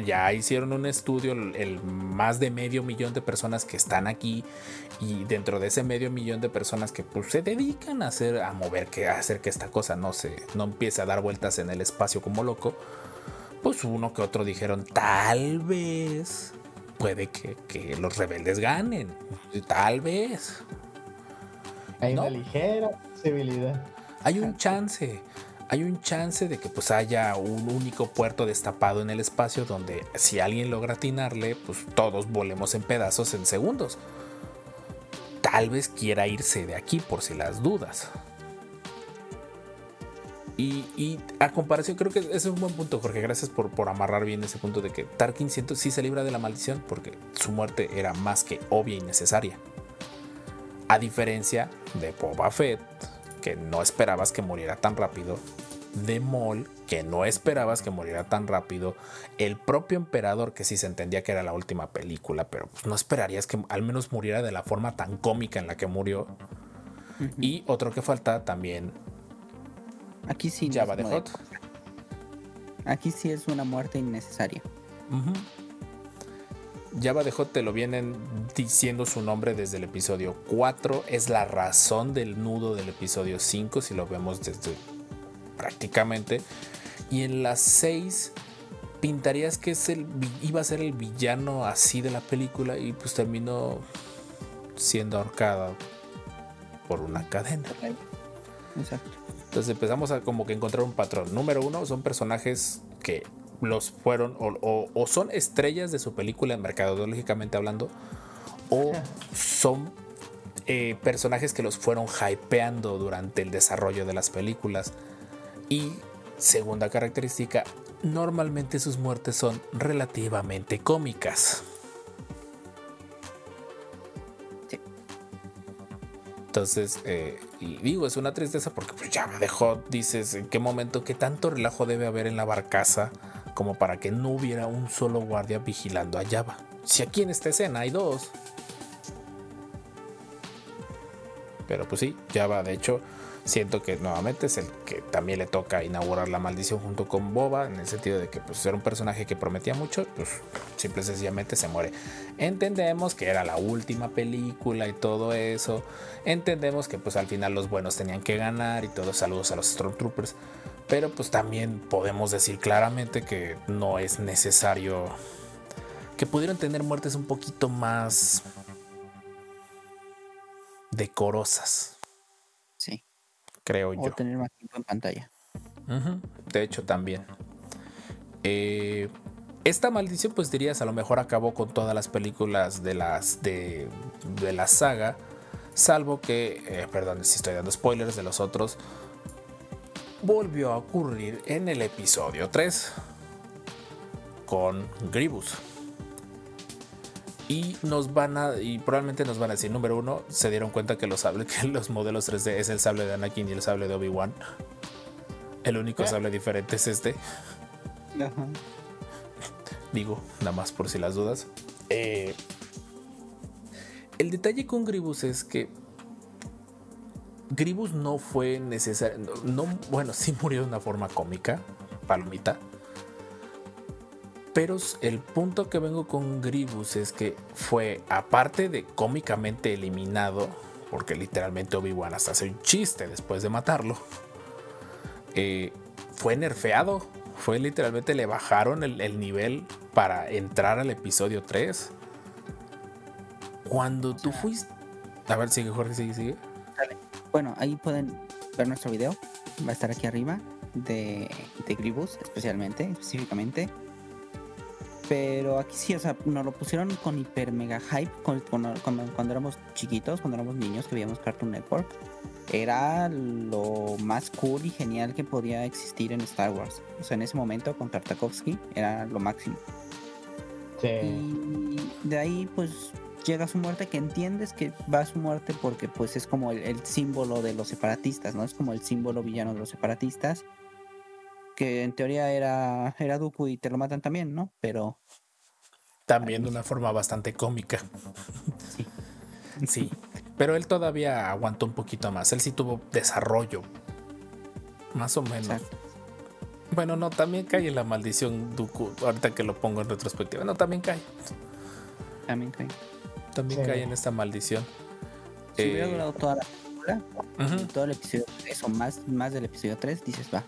ya hicieron un estudio, el, más de medio millón de personas que están aquí y dentro de ese medio millón de personas que pues, se dedican a hacer, a mover, que, a hacer que esta cosa no se, no empiece a dar vueltas en el espacio como loco, pues uno que otro dijeron, tal vez puede que, que los rebeldes ganen. Tal vez. Hay No. una ligera posibilidad. Hay un chance. Hay un chance de que pues haya un único puerto destapado en el espacio donde si alguien logra atinarle, pues todos volemos en pedazos en segundos. Tal vez quiera irse de aquí por si las dudas. Y, a comparación, creo que ese es un buen punto, Jorge. Gracias por, por amarrar bien ese punto de que Tarkin siento, sí se libra de la maldición porque su muerte era más que obvia y necesaria. A diferencia de Boba Fett, que no esperabas que muriera tan rápido, de Maul, que no esperabas que muriera tan rápido, el propio emperador, que sí se entendía que era la última película, pero pues no esperarías que al menos muriera de la forma tan cómica en la que murió. Y otro que falta también, Aquí sí. es de Hutt. Aquí sí es una muerte innecesaria. Ujú. Jabba de Hutt te lo vienen diciendo su nombre desde el episodio 4. Es la razón del nudo del episodio 5, si lo vemos desde prácticamente. Y en las 6 pintarías que es el, iba a ser el villano así de la película y pues terminó siendo ahorcada por una cadena. Exacto. Entonces empezamos a como que encontrar un patrón. Número uno, son personajes que los fueron o, o- o son estrellas de su película, mercadológicamente hablando, o son eh, personajes que los fueron hypeando durante el desarrollo de las películas. Y segunda característica, normalmente sus muertes son relativamente cómicas. Sí. Entonces, eh, y digo, es una tristeza porque pues ya me dejó, dices, en qué momento, qué tanto relajo debe haber en la barcaza como para que no hubiera un solo guardia vigilando a Java. Si aquí en esta escena hay dos. Pero pues sí, Java, de hecho, siento que nuevamente es el que también le toca inaugurar la maldición junto con Boba, en el sentido de que pues era un personaje que prometía mucho, pues simple y sencillamente se muere. Entendemos que era la última película y todo eso. Entendemos que pues al final los buenos tenían que ganar y todos saludos a los Stormtroopers. Pero pues también podemos decir claramente que no es necesario que pudieron tener muertes un poquito más decorosas. Creo O yo. tener más tiempo en pantalla. De hecho, también. Eh, esta maldición, pues dirías, a lo mejor acabó con todas las películas de las de, de la saga. Salvo que, eh, perdón si estoy dando spoilers de los otros. Volvió a ocurrir en el episodio 3 con Gribus. Y nos van a, y probablemente nos van a decir, número uno, se dieron cuenta que los, que los modelos 3D es el sable de Anakin y el sable de Obi-Wan. El único sable diferente es este. Ajá. Digo, nada más por si las dudas. Eh, el detalle con Gribus es que Gribus no fue necesario. No- bueno, sí murió de una forma cómica, palomita. Pero el punto que vengo con Gribus es que fue, aparte de cómicamente eliminado, porque literalmente Obi-Wan hasta hace un chiste después de matarlo, eh, fue nerfeado. Fue literalmente le bajaron el, el nivel para entrar al episodio 3. Cuando tú fuiste. A ver, sigue, Jorge, sigue, sigue. Bueno, ahí pueden ver nuestro video. Va a estar aquí arriba de, de Gribus, especialmente, específicamente. Pero aquí sí, o sea, nos lo pusieron con hiper mega hype con- con- cuando, cuando éramos chiquitos, cuando éramos niños que veíamos Cartoon Network. Era lo más cool y genial que podía existir en Star Wars. O sea, en ese momento con Tartakovsky era lo máximo. Sí. Y de ahí pues llega su muerte que entiendes que va a su muerte porque pues es como el, el símbolo de los separatistas, ¿no? Es como el símbolo villano de los separatistas. Que en teoría era, era Dooku y te lo matan también, ¿no? Pero También de una forma bastante cómica. Sí. Sí. Pero él todavía aguantó un poquito más. Él sí tuvo desarrollo. Más o menos. Exacto. Bueno, no, también cae en la maldición Dooku. Ahorita que lo pongo en retrospectiva. No, también cae. también cae. También Sí. cae en esta maldición. Si hubiera Eh, durado toda la película, todo el episodio 3 o más, más del episodio 3, dices, va.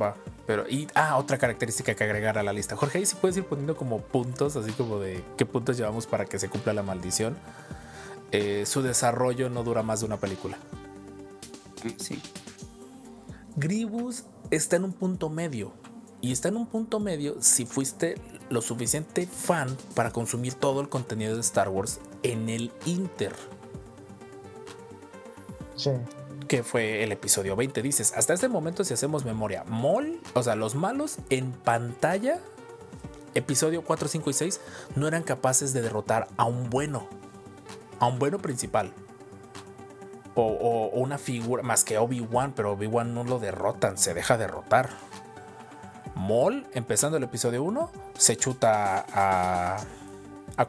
Va. Pero, y, ah, otra característica que agregar a la lista. Jorge, ahí sí puedes ir poniendo como puntos, así como de qué puntos llevamos para que se cumpla la maldición. Eh, su desarrollo no dura más de una película. Sí. Gribus está en un punto medio. Y está en un punto medio si fuiste lo suficiente fan para consumir todo el contenido de Star Wars en el Inter. Sí. Que fue el episodio 20. Dices, hasta este momento, si hacemos memoria, Mol, o sea, los malos en pantalla, episodio 4, 5 y 6, no eran capaces de derrotar a un bueno, a un bueno principal. O, una figura, más que Obi-Wan, pero Obi-Wan no lo derrotan, se deja derrotar. Mol, empezando el episodio 1, se chuta a, a.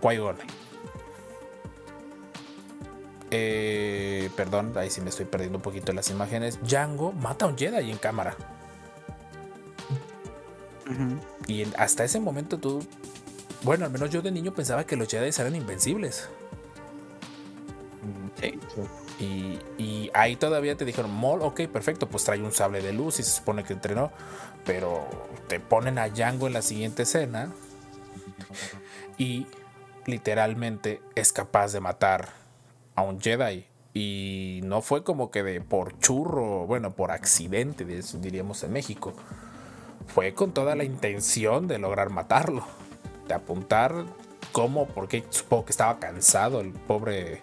Eh, perdón, ahí sí me estoy perdiendo un poquito las imágenes. Django mata a un Jedi en cámara. Y hasta ese momento tú. Bueno, al menos yo de niño pensaba que los Jedi eran invencibles. Sí. Y, y ahí todavía te dijeron, Mol, ok, perfecto, pues trae un sable de luz y se supone que entrenó. Pero te ponen a Django en la siguiente escena. Y literalmente es capaz de matar a un Jedi. Y no fue como que de por churro, bueno, por accidente, de eso diríamos en México. Fue con toda la intención de lograr matarlo. De apuntar cómo, porque supongo que estaba cansado el pobre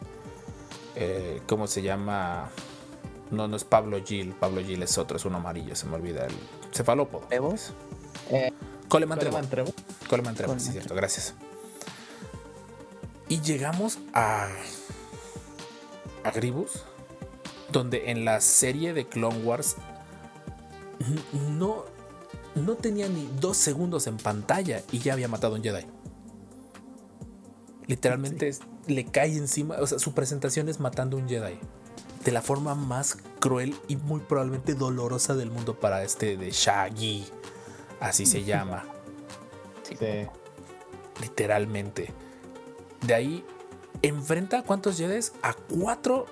eh, ¿cómo se llama? No, no es Pablo Gil, Pablo Gil es otro, es uno amarillo, se me olvida el cefalópodo. ¿Evo? Eh, Coleman Trevor. Coleman Trevor. Coleman Trevor, sí, cierto, gracias. Y llegamos a. a Gribus, donde en la serie de Clone Wars no, no tenía ni dos segundos en pantalla y ya había matado a un Jedi. Literalmente le cae encima, o sea, su presentación es matando a un Jedi. De la forma más cruel y muy probablemente dolorosa del mundo para este de Shaggy. Así se llama Sí. literalmente. De ahí enfrenta a cuántos Jedi? A cuatro.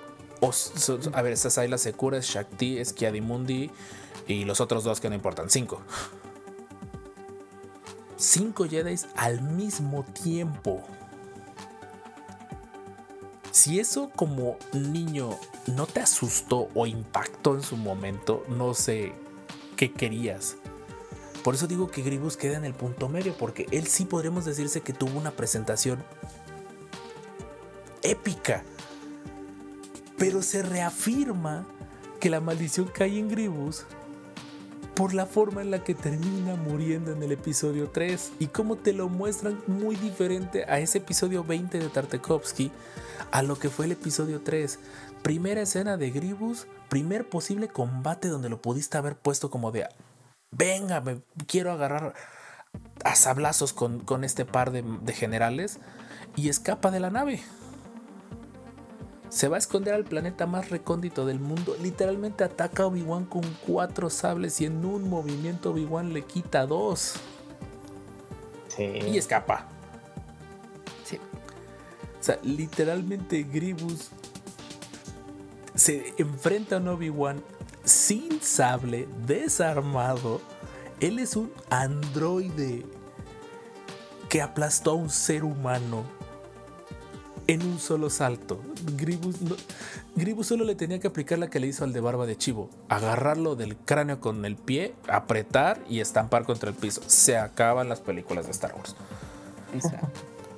A ver, las Sekura, Shakti, es Kiadimundi y los otros dos que no importan, cinco. Cinco Jedi al mismo tiempo. Si eso como niño no te asustó o impactó en su momento, no sé qué querías. Por eso digo que Gribus queda en el punto medio, porque él sí podremos decirse que tuvo una presentación épica. Pero se reafirma que la maldición cae en Gribus por la forma en la que termina muriendo en el episodio 3 y cómo te lo muestran muy diferente a ese episodio 20 de Tartakovsky a lo que fue el episodio 3. Primera escena de Gribus, primer posible combate donde lo pudiste haber puesto como de venga, me quiero agarrar a sablazos con, con este par de, de generales y escapa de la nave. Se va a esconder al planeta más recóndito del mundo. Literalmente ataca a Obi-Wan con cuatro sables y en un movimiento Obi-Wan le quita dos. Sí. Y escapa. Sí. O sea, literalmente Gribus se enfrenta a un Obi-Wan sin sable, desarmado. Él es un androide que aplastó a un ser humano en un solo salto. Gribus, no- Gribus solo le tenía que aplicar la que le hizo al de barba de chivo. Agarrarlo del cráneo con el pie, apretar y estampar contra el piso. Se acaban las películas de Star Wars. Exacto.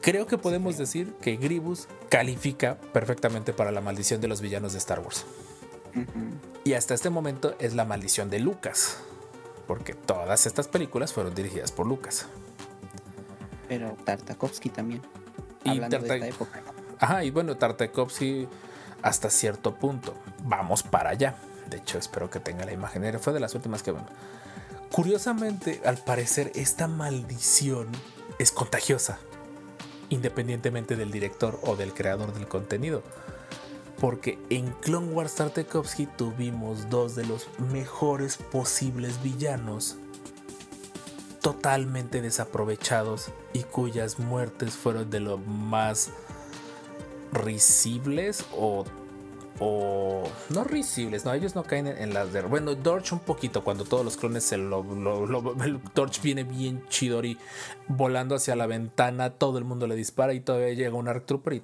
Creo que podemos decir que Gribus califica perfectamente para la maldición de los villanos de Star Wars. Y hasta este momento es la maldición de Lucas. Porque todas estas películas fueron dirigidas por Lucas. Pero Tartakovsky también. Y hablando de esta época. Ajá, y bueno, Tartakovsky hasta cierto punto. Vamos para allá. De hecho, espero que tenga la imagen. Fue de las últimas que vimos. Curiosamente, al parecer, esta maldición es contagiosa. Independientemente del director o del creador del contenido. Porque en Clone Wars Tartakovsky tuvimos dos de los mejores posibles villanos totalmente desaprovechados y cuyas muertes fueron de lo más risibles o o no risibles, no, ellos no caen en, las de bueno, Dorch un poquito cuando todos los clones se lo, lo- Dorch viene bien chidori volando hacia la ventana, todo el mundo le dispara y todavía llega un Arc Trooper y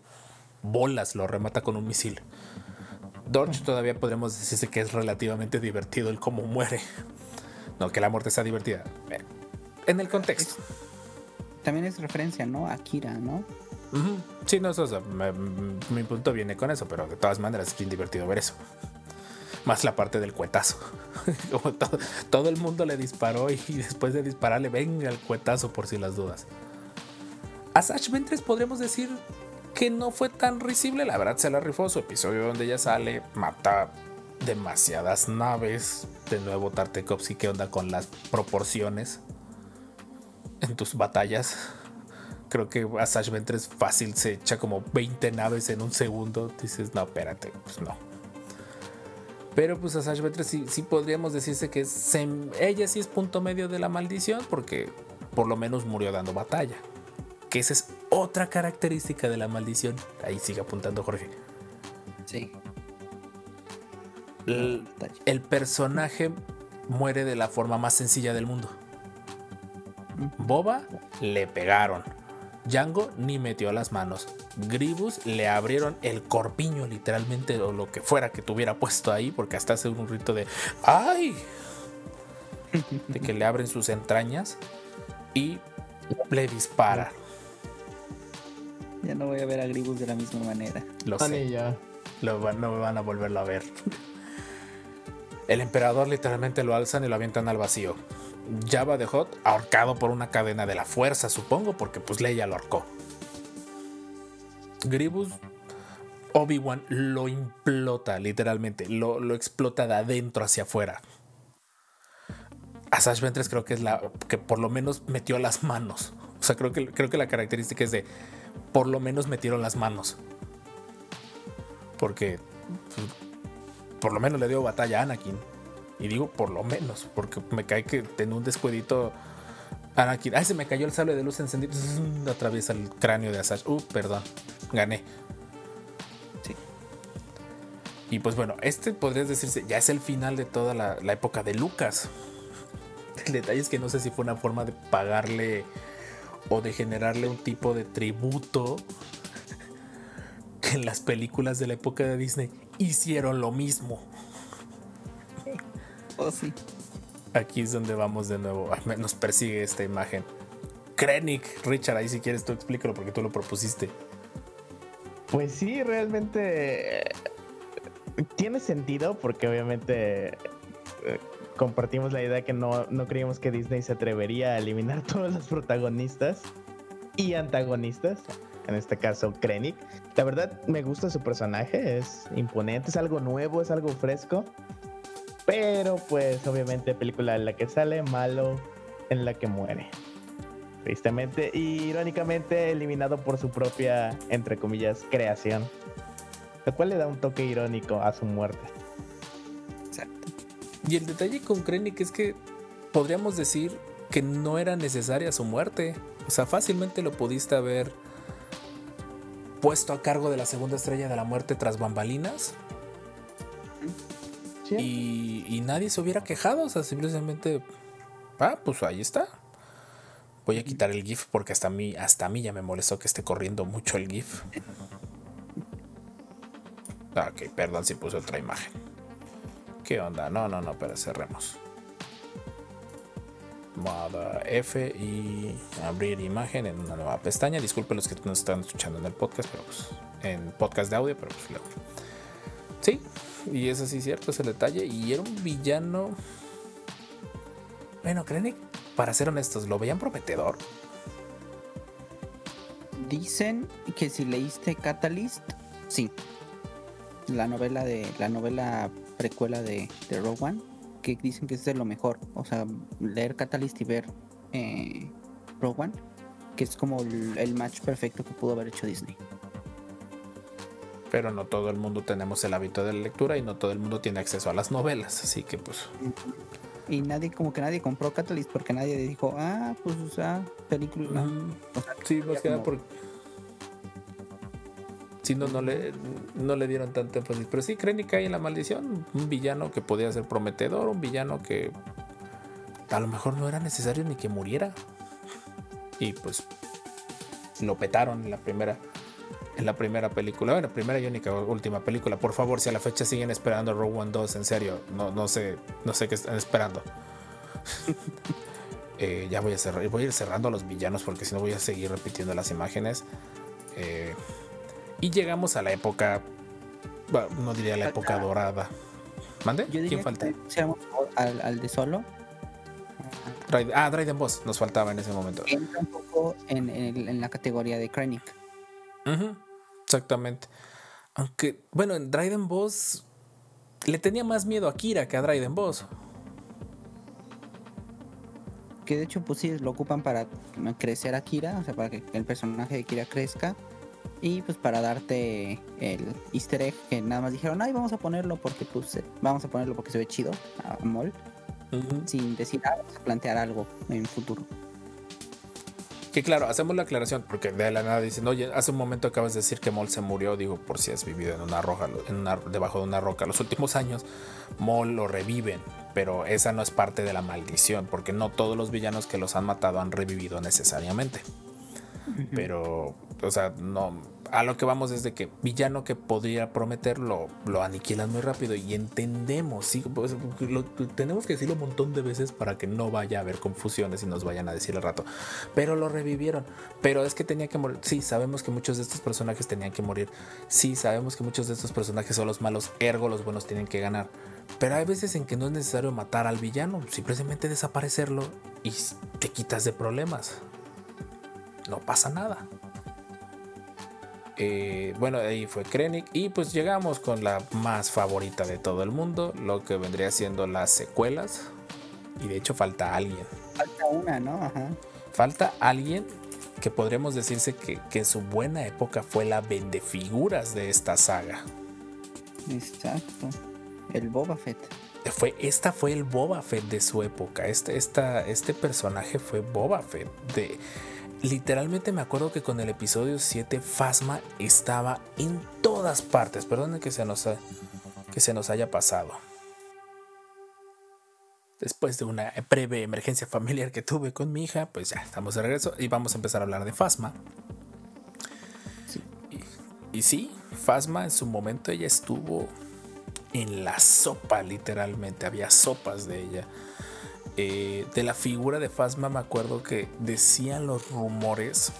bolas lo remata con un misil. Dorch todavía podremos decirse que es relativamente divertido el cómo muere. No, que la muerte sea divertida. Eh, En el contexto. También es referencia, ¿no? A Kira, Ujú. Sí, no, eso, me- mi punto viene con eso, pero de todas maneras es bien divertido ver eso. Más la parte del cuetazo. Todo, el mundo le disparó y después de dispararle, venga el cuetazo por si las dudas. A Sash Ventress podríamos decir que no fue tan risible, la verdad se la rifó su episodio donde ella sale, mata demasiadas naves. De nuevo, Tartakovsky, ¿qué onda con las proporciones en tus batallas? Creo que a Sash Ventress fácil se echa como 20 naves en un segundo. Dices, no, espérate, pues no. Pero pues a Sash Ventress sí, sí podríamos decirse que ella sí es punto medio de la maldición porque por lo menos murió dando batalla. Que esa es otra característica de la maldición. Ahí sigue apuntando Jorge. Sí. El, el personaje muere de la forma más sencilla del mundo. Boba le pegaron. Django ni metió las manos. Gribus le abrieron el corpiño, literalmente, o lo que fuera que tuviera puesto ahí, porque hasta hace un rito de ¡Ay! De que le abren sus entrañas y le dispara. Ya no voy a ver a Gribus de la misma manera. Lo No, sé. yo. Lo van- no van a volverlo a ver. El emperador literalmente lo alzan y lo avientan al vacío. Java de Hot ahorcado por una cadena de la fuerza, supongo, porque pues Leia lo ahorcó. Gribus, Obi-Wan lo implota, literalmente, lo, lo explota de adentro hacia afuera. A Sash Ventress creo que es la que por lo menos metió las manos. O sea, creo que, creo que la característica es de por lo menos metieron las manos. Porque pues, por lo menos le dio batalla a Anakin. Y digo por lo menos, porque me cae que en un descuidito Anakin. Ay, se me cayó el sable de luz encendido. Atraviesa el cráneo de Asash. Uh, perdón. Gané. Sí. Y pues bueno, este podrías decirse, ya es el final de toda la, la época de Lucas. El detalle es que no sé si fue una forma de pagarle o de generarle un tipo de tributo que en las películas de la época de Disney hicieron lo mismo. Oh, sí. Aquí es donde vamos de nuevo. Nos persigue esta imagen. Krennic, Richard, ahí si quieres tú explícalo porque tú lo propusiste. Pues sí, realmente eh, tiene sentido porque obviamente eh, compartimos la idea que no, no creíamos que Disney se atrevería a eliminar todos los protagonistas y antagonistas. En este caso, Krennic. La verdad, me gusta su personaje, es imponente, es algo nuevo, es algo fresco. Pero pues obviamente película en la que sale, malo en la que muere. Tristemente y irónicamente eliminado por su propia, entre comillas, creación. Lo cual le da un toque irónico a su muerte. Exacto. Y el detalle con Krennic es que podríamos decir que no era necesaria su muerte. O sea, fácilmente lo pudiste haber puesto a cargo de la segunda estrella de la muerte tras bambalinas. Y, nadie se hubiera quejado. O sea, simplemente, ah, pues ahí está. Voy a quitar el GIF porque hasta a mí, hasta mí ya me molestó que esté corriendo mucho el GIF. Ah, ok, perdón si puse otra imagen. ¿Qué onda? No, no, no, pero cerremos. Moda F y abrir imagen en una nueva pestaña. Disculpen los que nos están escuchando en el podcast, pero pues en podcast de audio, pero pues luego. Sí, y eso sí es cierto, es el detalle. Y era un villano. Bueno, creen para ser honestos, ¿lo veían prometedor? Dicen que si leíste Catalyst, sí. La novela de la novela precuela de, de Rogue One, que dicen que es de lo mejor. O sea, leer Catalyst y ver eh, Rogue One, que es como el, el match perfecto que pudo haber hecho Disney. Pero no todo el mundo tenemos el hábito de la lectura y no todo el mundo tiene acceso a las novelas. Así que pues Y nadie, como que nadie compró Catalyst porque nadie dijo, ah, pues, o sea, película. Mm, O sea, Sí, más que nada como- por- Si no, no le, no le dieron tanto énfasis. Pero sí, Krennic cae en la maldición. Un villano que podía ser prometedor, un villano que a lo mejor no era necesario ni que muriera. Y pues lo petaron en la primera en la primera película, bueno, primera y única última película. Por favor, si a la fecha siguen esperando Rogue One 2, en serio, no, no sé, no sé qué están esperando. Eh, ya voy a cerrar, voy a ir cerrando a los villanos porque si no voy a seguir repitiendo las imágenes. Eh, y llegamos a la época, bueno, no diría la época dorada. ¿Mande? Yo diría ¿Quién falta? al, al de solo. Ah, Dryden Boss nos faltaba en ese momento. Entra un poco en, en- en la categoría de Krennic. Ujú, exactamente. Aunque, bueno, en Dryden Boss le tenía más miedo a Kira que a Dryden Boss. Que de hecho, pues sí, lo ocupan para crecer a Kira, o sea, para que el personaje de Kira crezca. Y pues para darte el easter egg que nada más dijeron, ay, vamos a ponerlo porque pues vamos a ponerlo porque se ve chido a Mol, sin decir, ah, vamos a plantear algo en futuro. Que claro, hacemos la aclaración porque de la nada dicen, oye, hace un momento acabas de decir que Mol se murió, digo, por si has vivido en una roca, en una- debajo de una roca. Los últimos años, Mol lo reviven, pero esa no es parte de la maldición, porque no todos los villanos que los han matado han revivido necesariamente. Pero, o sea, no. A lo que vamos es de que villano que podría prometer lo, lo aniquilan muy rápido y entendemos, sí, pues, tenemos que decirlo un montón de veces para que no vaya a haber confusiones y nos vayan a decir al rato. Pero lo revivieron, pero es que tenía que morir. Sí, sabemos que muchos de estos personajes tenían que morir. Sí, sabemos que muchos de estos personajes son los malos, ergo los buenos tienen que ganar. Pero hay veces en que no es necesario matar al villano, simplemente desaparecerlo y te quitas de problemas no pasa nada. Eh, bueno, ahí fue Krennic. Y pues llegamos con la más favorita de todo el mundo, lo que vendría siendo las secuelas. Y de hecho falta alguien. Falta una, ¿no? Ajá. Falta alguien que podríamos decirse que, que en su buena época fue la vendefiguras de esta saga. Exacto. El Boba Fett. Fue, esta fue el Boba Fett de su época. Este, esta, este personaje fue Boba Fett. De, literalmente me acuerdo que con el episodio 7 Fasma estaba en todas partes. Perdón que se nos, ha- que se nos haya pasado. Después de una breve emergencia familiar que tuve con mi hija, pues ya estamos de regreso y vamos a empezar a hablar de Fasma. Y, y sí, Fasma en su momento ella estuvo en la sopa, literalmente. Había sopas de ella. Eh, de la figura de Fasma me acuerdo que decían los rumores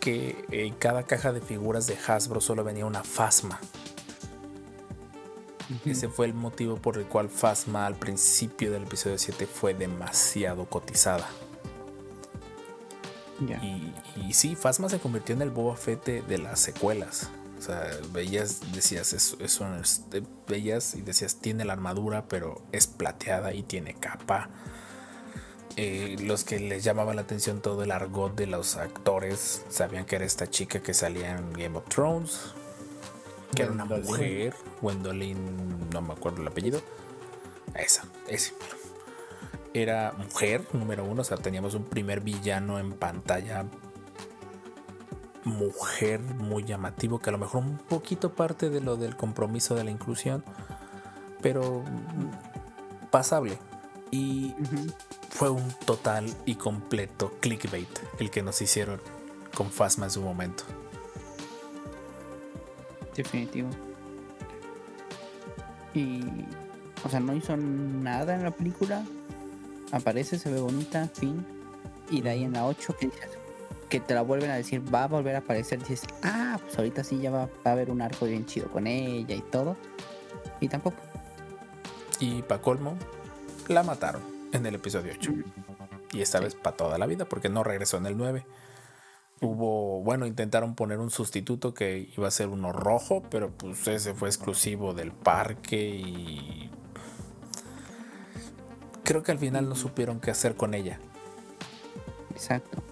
que en cada caja de figuras de Hasbro solo venía una Fasma. Ese fue el motivo por el cual Fasma al principio del episodio 7 fue demasiado cotizada. Y, y sí, Fasma se convirtió en el Boba Fett de, de las secuelas. O sea, veías, decías, es, es un- es- veías y decías, tiene la armadura, pero es plateada y tiene capa. Eh, los que les llamaba la atención todo el argot de los actores sabían que era esta chica que salía en Game of Thrones, que era una mujer, Gwendolyn, no me acuerdo el apellido. Esa, ese. Era mujer, número uno, o sea, teníamos un primer villano en pantalla mujer muy llamativo, que a lo mejor un poquito parte de lo del compromiso de la inclusión, pero pasable. Y fue un total y completo clickbait el que nos hicieron con Fasma en su momento. Definitivo. Y. O sea, no hizo nada en la película. Aparece, se ve bonita, fin. Y de ahí en la 8 que dices. Que te la vuelven a decir, va a volver a aparecer. Dices, ah, pues ahorita sí ya va, va a haber un arco bien chido con ella y todo. Y tampoco. Y para colmo, la mataron en el episodio 8. Y esta vez para toda la vida, porque no regresó en el 9. Hubo, bueno, intentaron poner un sustituto que iba a ser uno rojo, pero pues ese fue exclusivo del parque y creo que al final no supieron qué hacer con ella. Exacto.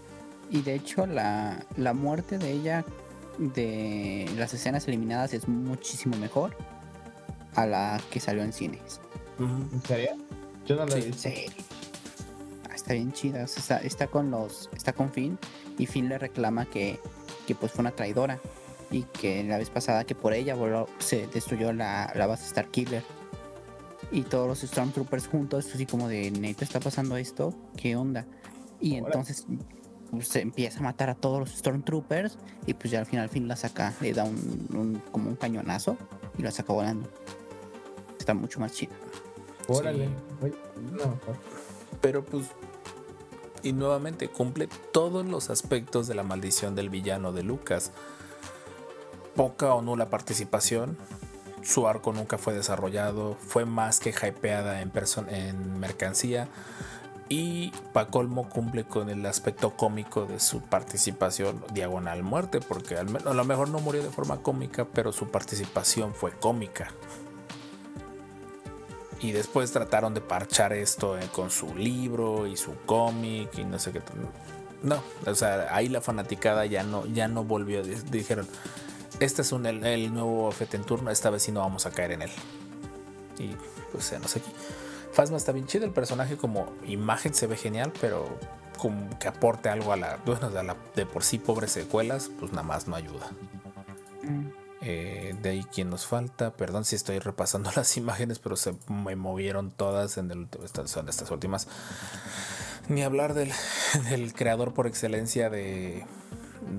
Y de hecho, la, la muerte de ella de las escenas eliminadas es muchísimo mejor a la que salió en cines. ¿En serio? Yo no lo Sí. Sí. Ah, Está bien chida. o sea, está, está con los. Está con Finn. Y Finn le reclama que, que pues fue una traidora. y que la vez pasada que por ella voló- se destruyó la, la base Starkiller. Y todos los Stormtroopers juntos, así como de, neta, está pasando esto, ¿qué onda? Y entonces se empieza a matar a todos los Stormtroopers y pues ya al final, al fin la saca, le da un, un- como un cañonazo y la saca volando. Está mucho más chido. Órale. No, Pero pues. Y nuevamente cumple todos los aspectos de la maldición del villano de Lucas. Poca o nula participación. Su arco nunca fue desarrollado. Fue más que hypeada en, en mercancía. Y pa' colmo cumple con el aspecto cómico de su participación diagonal muerte. Porque al menos, a lo mejor no murió de forma cómica, pero su participación fue cómica. Y después trataron de parchar esto eh, con su libro y su cómic y no sé qué. No, o sea, ahí la fanaticada ya no, ya no volvió. di- Dijeron, este es un, el, nuevo Fete en turno, esta vez sí no vamos a caer en él. Y pues ya no sé aquí. Phasma está bien chido, el personaje como imagen se ve genial, pero como que aporte algo a la, bueno, a la de por sí pobres secuelas, pues nada más no ayuda. Eh, de ahí quien nos falta, perdón si estoy repasando las imágenes, pero se me movieron todas en el último- estas son estas últimas. Ni hablar del, del creador por excelencia de,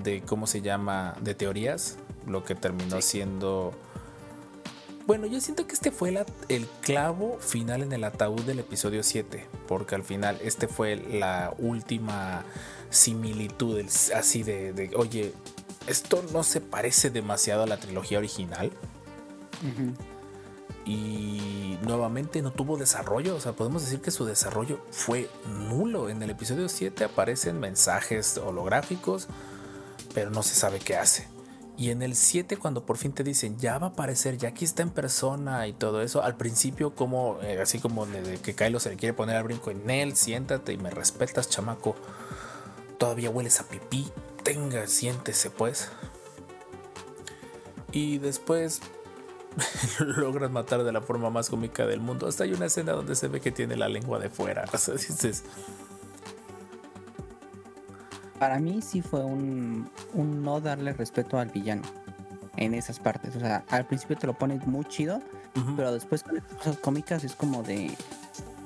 de cómo se llama, de teorías, lo que terminó siendo. Bueno, yo siento que este fue la- el clavo final en el ataúd del episodio 7, porque al final este fue la última similitud, así de, de, oye, esto no se parece demasiado a la trilogía original y nuevamente no tuvo desarrollo, o sea, podemos decir que su desarrollo fue nulo. En el episodio 7 aparecen mensajes holográficos, pero no se sabe qué hace. Y en el 7 cuando por fin te dicen, ya va a aparecer, ya aquí está en persona y todo eso, al principio como, eh, así como de, de que Kylo se le quiere poner al brinco en él, siéntate y me respetas, chamaco, todavía hueles a pipí, tenga, siéntese pues. Y después logran matar de la forma más cómica del mundo. Hasta hay una escena donde se ve que tiene la lengua de fuera. O sea, dices, Para mí sí fue un, un no darle respeto al villano en esas partes. O sea, al principio te lo pones muy chido, pero después con estas cosas cómicas es como de...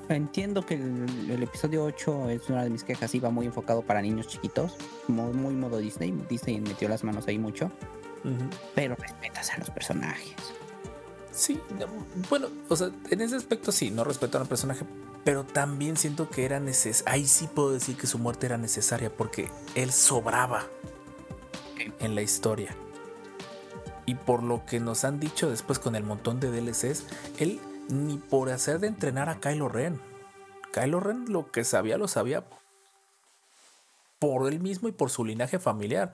Entiendo que el, el episodio 8 es una de mis quejas, iba muy enfocado para niños chiquitos, muy, muy modo Disney. Disney metió las manos ahí mucho, pero respetas a los personajes. Sí, no, bueno, o sea, en ese aspecto sí, no respeto al personaje, pero también siento que era necesario. Ahí sí puedo decir que su muerte era necesaria porque él sobraba en la historia. Y por lo que nos han dicho después con el montón de DLCs, él ni por hacer de entrenar a Kylo Ren. Kylo Ren lo que sabía lo sabía por él mismo y por su linaje familiar.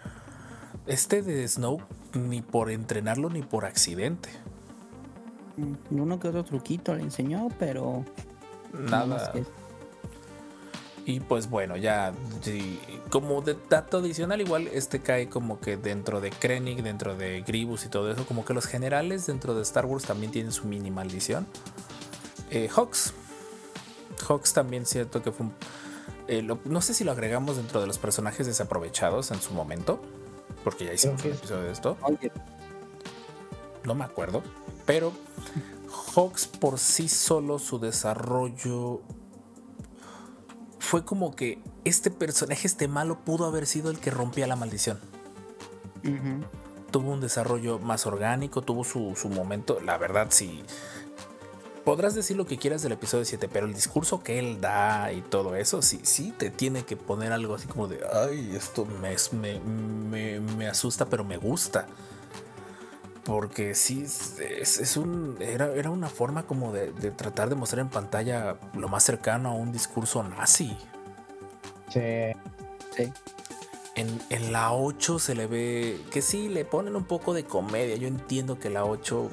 Este de Snow ni por entrenarlo ni por accidente. Uno que otro truquito le enseñó, pero... nada que- Y pues bueno, ya sí, como de dato adicional, igual este cae como que dentro de Krennic, dentro de Grievous y todo eso, como que los generales dentro de Star Wars también tienen su mini maldición. Eh, Hawks. Hawks también cierto que fue un... eh, lo- no sé si lo agregamos dentro de los personajes desaprovechados en su momento, porque ya hicimos un episodio de esto. No me acuerdo, pero Hawks por sí solo su desarrollo fue como que este personaje, este malo, pudo haber sido el que rompía la maldición. Tuvo un desarrollo más orgánico, tuvo su, su momento, la verdad sí. Podrás decir lo que quieras del episodio 7, pero el discurso que él da y todo eso, sí, sí te tiene que poner algo así como de, ay, esto me, me, me, me asusta, pero me gusta. Porque sí, es, un, era, era una forma como de, de tratar de mostrar en pantalla lo más cercano a un discurso nazi. Sí. Sí. En, en la 8 se le ve que sí, le ponen un poco de comedia. Yo entiendo que la 8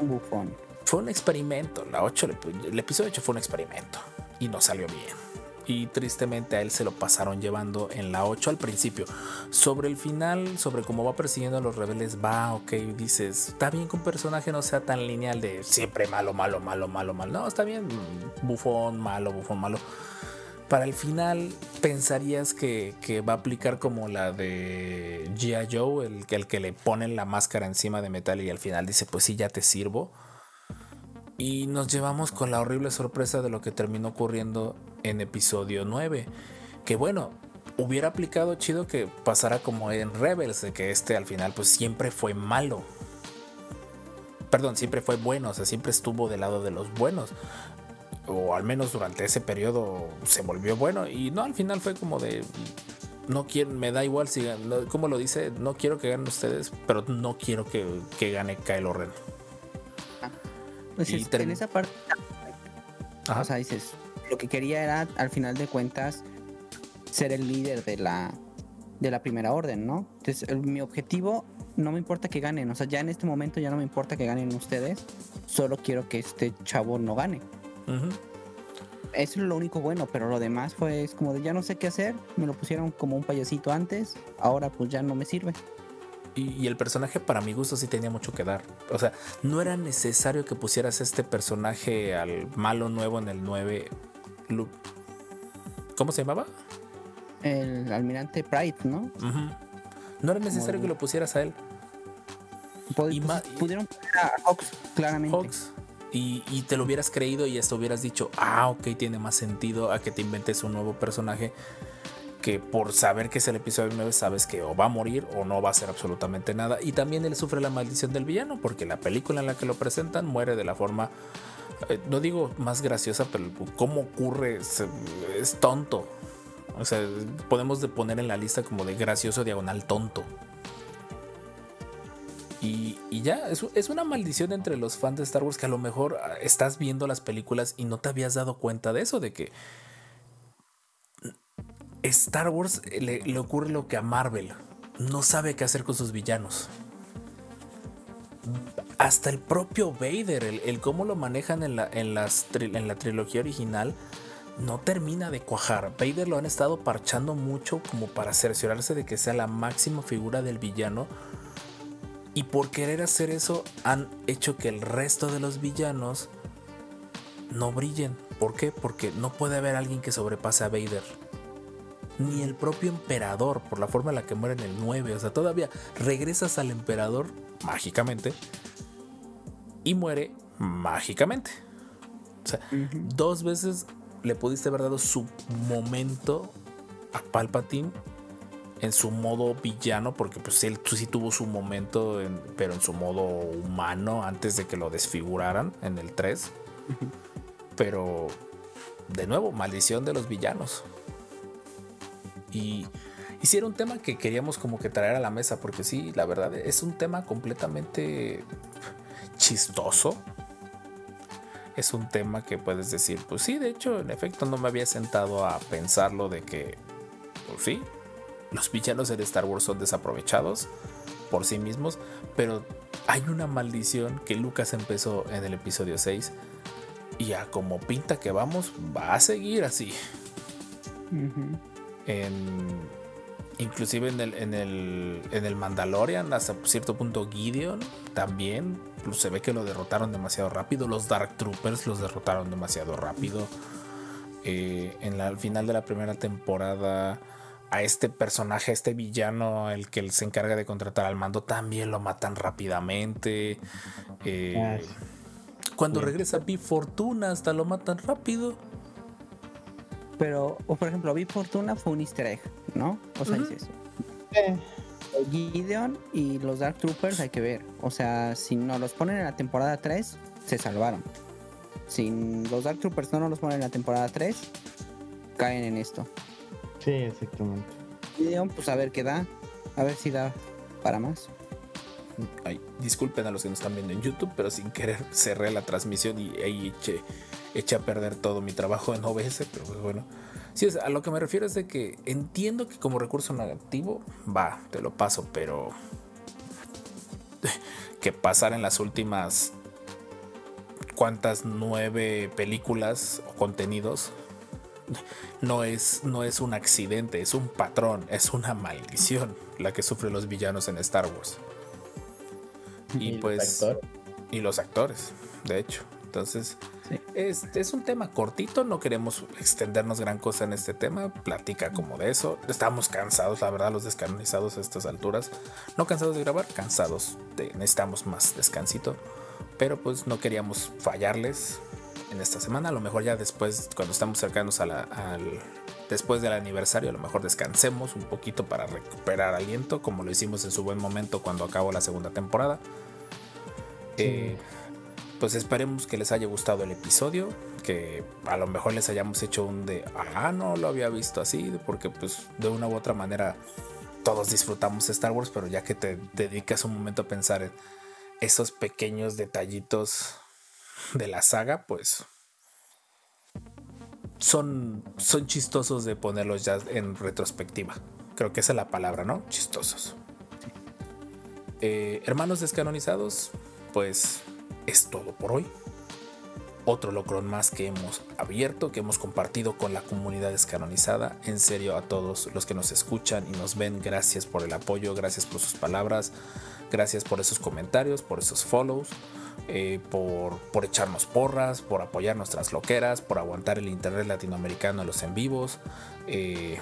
Un bufón. fue un experimento. La 8, el, el episodio 8 fue un experimento y no salió bien. Y tristemente a él se lo pasaron llevando en la 8 al principio. Sobre el final, sobre cómo va persiguiendo a los rebeldes, va, ok, dices, está bien que un personaje no sea tan lineal de siempre malo, malo, malo, malo, malo. No, está bien, bufón, malo, bufón, malo. para el final pensarías que, que va a aplicar como la de G.I. Joe, el, el que le ponen la máscara encima de metal y al final dice, pues sí, ya te sirvo. Y nos llevamos con la horrible sorpresa de lo que terminó ocurriendo en episodio 9. Que bueno, hubiera aplicado chido que pasara como en Rebels, de que este al final pues siempre fue malo. Perdón, siempre fue bueno, o sea, siempre estuvo del lado de los buenos. O al menos durante ese periodo se volvió bueno. Y no, al final fue como de... No quiero, me da igual si como lo dice, no quiero que ganen ustedes, pero no quiero que, que gane Kylo Ren. Pues Y es- term- en esa parte, Ajá. o sea, dices, lo que quería era, al final de cuentas, ser el líder de la, de la primera orden, ¿no? Entonces, el- mi objetivo, no me importa que ganen, o sea, ya en este momento ya no me importa que ganen ustedes, solo quiero que este chavo no gane. Eso es lo único bueno, pero lo demás fue es como de ya no sé qué hacer, me lo pusieron como un payasito antes, ahora pues ya no me sirve. Y, y el personaje para mi gusto sí tenía mucho que dar. O sea, no era necesario que pusieras este personaje al malo nuevo en el 9. Lu- ¿Cómo se llamaba? El almirante Pride, ¿no? No era necesario que lo pusieras a él. Y pues, ma- pudieron poner a Hawks, claramente. Hawks. Y, y te lo hubieras creído y hasta hubieras dicho, ah, ok, tiene más sentido a que te inventes un nuevo personaje que por saber que es el episodio 9 sabes que o va a morir o no va a hacer absolutamente nada. Y también él sufre la maldición del villano porque la película en la que lo presentan muere de la forma, eh, no digo más graciosa, pero cómo ocurre es tonto. O sea, podemos de poner en la lista como de gracioso diagonal tonto. Y, y ya, es, es una maldición entre los fans de Star Wars que a lo mejor ah, estás viendo las películas y no te habías dado cuenta de eso, de que Star Wars eh, le, le ocurre lo que a Marvel no sabe qué hacer con sus villanos. Hasta el propio Vader, el, cómo lo manejan en la, en, en la trilogía original, no termina de cuajar. Vader lo han estado parchando mucho como para cerciorarse de que sea la máxima figura del villano. Y por querer hacer eso han hecho que el resto de los villanos no brillen. ¿Por qué? Porque no puede haber alguien que sobrepase a Vader. Ni el propio emperador, por la forma en la que muere en el 9. O sea, todavía regresas al emperador mágicamente y muere mágicamente. O sea, dos veces le pudiste haber dado su momento a Palpatine en su modo villano, porque pues él sí tuvo su momento, en- pero en su modo humano antes de que lo desfiguraran en el 3. Pero, de nuevo, maldición de los villanos. Y, y era un tema que queríamos como que traer a la mesa, porque sí, la verdad es un tema completamente chistoso. Es un tema que puedes decir, pues sí, de hecho, en efecto, no me había sentado a pensarlo de que, pues sí, los villanos en Star Wars son desaprovechados por sí mismos, pero hay una maldición que Lucas empezó en el episodio 6 y a como pinta que vamos, va a seguir así. Ujú. En, inclusive en el, en, el, en el Mandalorian, hasta cierto punto Gideon también. pues, Se ve que lo derrotaron demasiado rápido. Los Dark Troopers los derrotaron demasiado rápido. Eh, en la, al final de la primera temporada, a este personaje, a este villano, el que se encarga de contratar al mando, también lo matan rápidamente. Eh, cuando regresa Big Fortuna, hasta lo matan rápido. Pero, o por ejemplo, Big Fortuna fue un easter egg, ¿no? O sea, Ujú. dices, Eh, Gideon y los Dark Troopers hay que ver. O sea, si no los ponen en la temporada 3, se salvaron. Si los Dark Troopers no nos los ponen en la temporada 3, caen en esto. sí, exactamente. Gideon, pues a ver qué da. A ver si da para más. Ay, disculpen a los que nos están viendo en YouTube, pero sin querer cerré la transmisión y ahí eché, eché a perder todo mi trabajo en OBS, pero pues bueno. Sí, a lo que me refiero es de que entiendo que como recurso negativo, va, te lo paso, pero que pasar en las últimas cuantas nueve películas o contenidos no es, no es un accidente, es un patrón, es una maldición la que sufren los villanos en Star Wars. Y, pues. Y los actores, de hecho. Entonces, Sí. es, es un tema cortito, no queremos extendernos gran cosa en este tema, platica como de eso. Estamos cansados, la verdad, los descanonizados a estas alturas. No cansados de grabar, cansados de necesitamos más descansito. Pero pues no queríamos fallarles en esta semana. A lo mejor ya después, cuando estamos cercanos a la- al después del aniversario, a lo mejor descansemos un poquito para recuperar aliento, como lo hicimos en su buen momento cuando acabó la segunda temporada. Eh, pues esperemos que les haya gustado el episodio, que a lo mejor les hayamos hecho un de, ah, no lo había visto así, porque pues de una u otra manera todos disfrutamos Star Wars, pero ya que te dedicas un momento a pensar en esos pequeños detallitos de la saga, pues son, son chistosos de ponerlos ya en retrospectiva. Creo que esa es la palabra, ¿no? Chistosos. Eh, hermanos descanonizados, pues es todo por hoy. Otro locrón más que hemos abierto, que hemos compartido con la comunidad descanonizada. En serio, a todos los que nos escuchan y nos ven, gracias por el apoyo, gracias por sus palabras, gracias por esos comentarios, por esos follows, eh, por, por echarnos porras, por apoyar nuestras loqueras, por aguantar el internet latinoamericano en los en vivos. eh,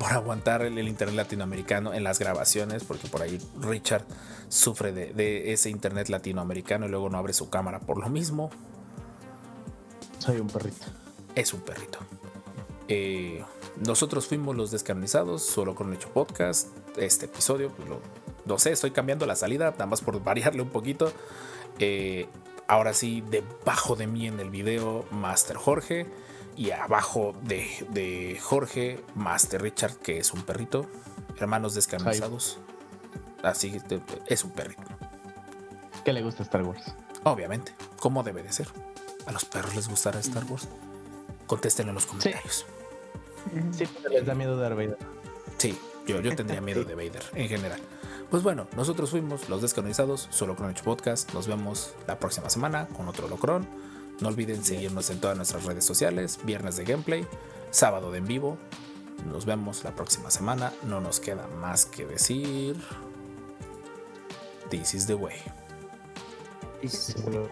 por aguantar el, el internet latinoamericano en las grabaciones, porque por ahí Richard sufre de, de ese internet latinoamericano y luego no abre su cámara por lo mismo. Soy un perrito. Es un perrito. Eh, nosotros fuimos los descarnizados, solo con hecho podcast. Este episodio, pues lo, no sé, estoy cambiando la salida, nada más por variarle un poquito. Eh, ahora sí, debajo de mí en el video, Master Jorge. Y abajo de, de Jorge, Master Richard, que es un perrito. Hermanos descarnizados. Así que es un perrito. ¿Qué le gusta Star Wars? Obviamente, como debe de ser. ¿A los perros les gustará Star Wars? Contéstenlo en los comentarios. Sí, pero les da miedo Darth Vader. Sí, yo, yo tendría miedo de Vader en general. Pues bueno, nosotros fuimos los descanonizados, solo con hecho podcast. Nos vemos la próxima semana con otro locrón. No olviden seguirnos en todas nuestras redes sociales, viernes de gameplay, sábado de en vivo. Nos vemos la próxima semana. No nos queda más que decir. This is the way. Es- Seguro.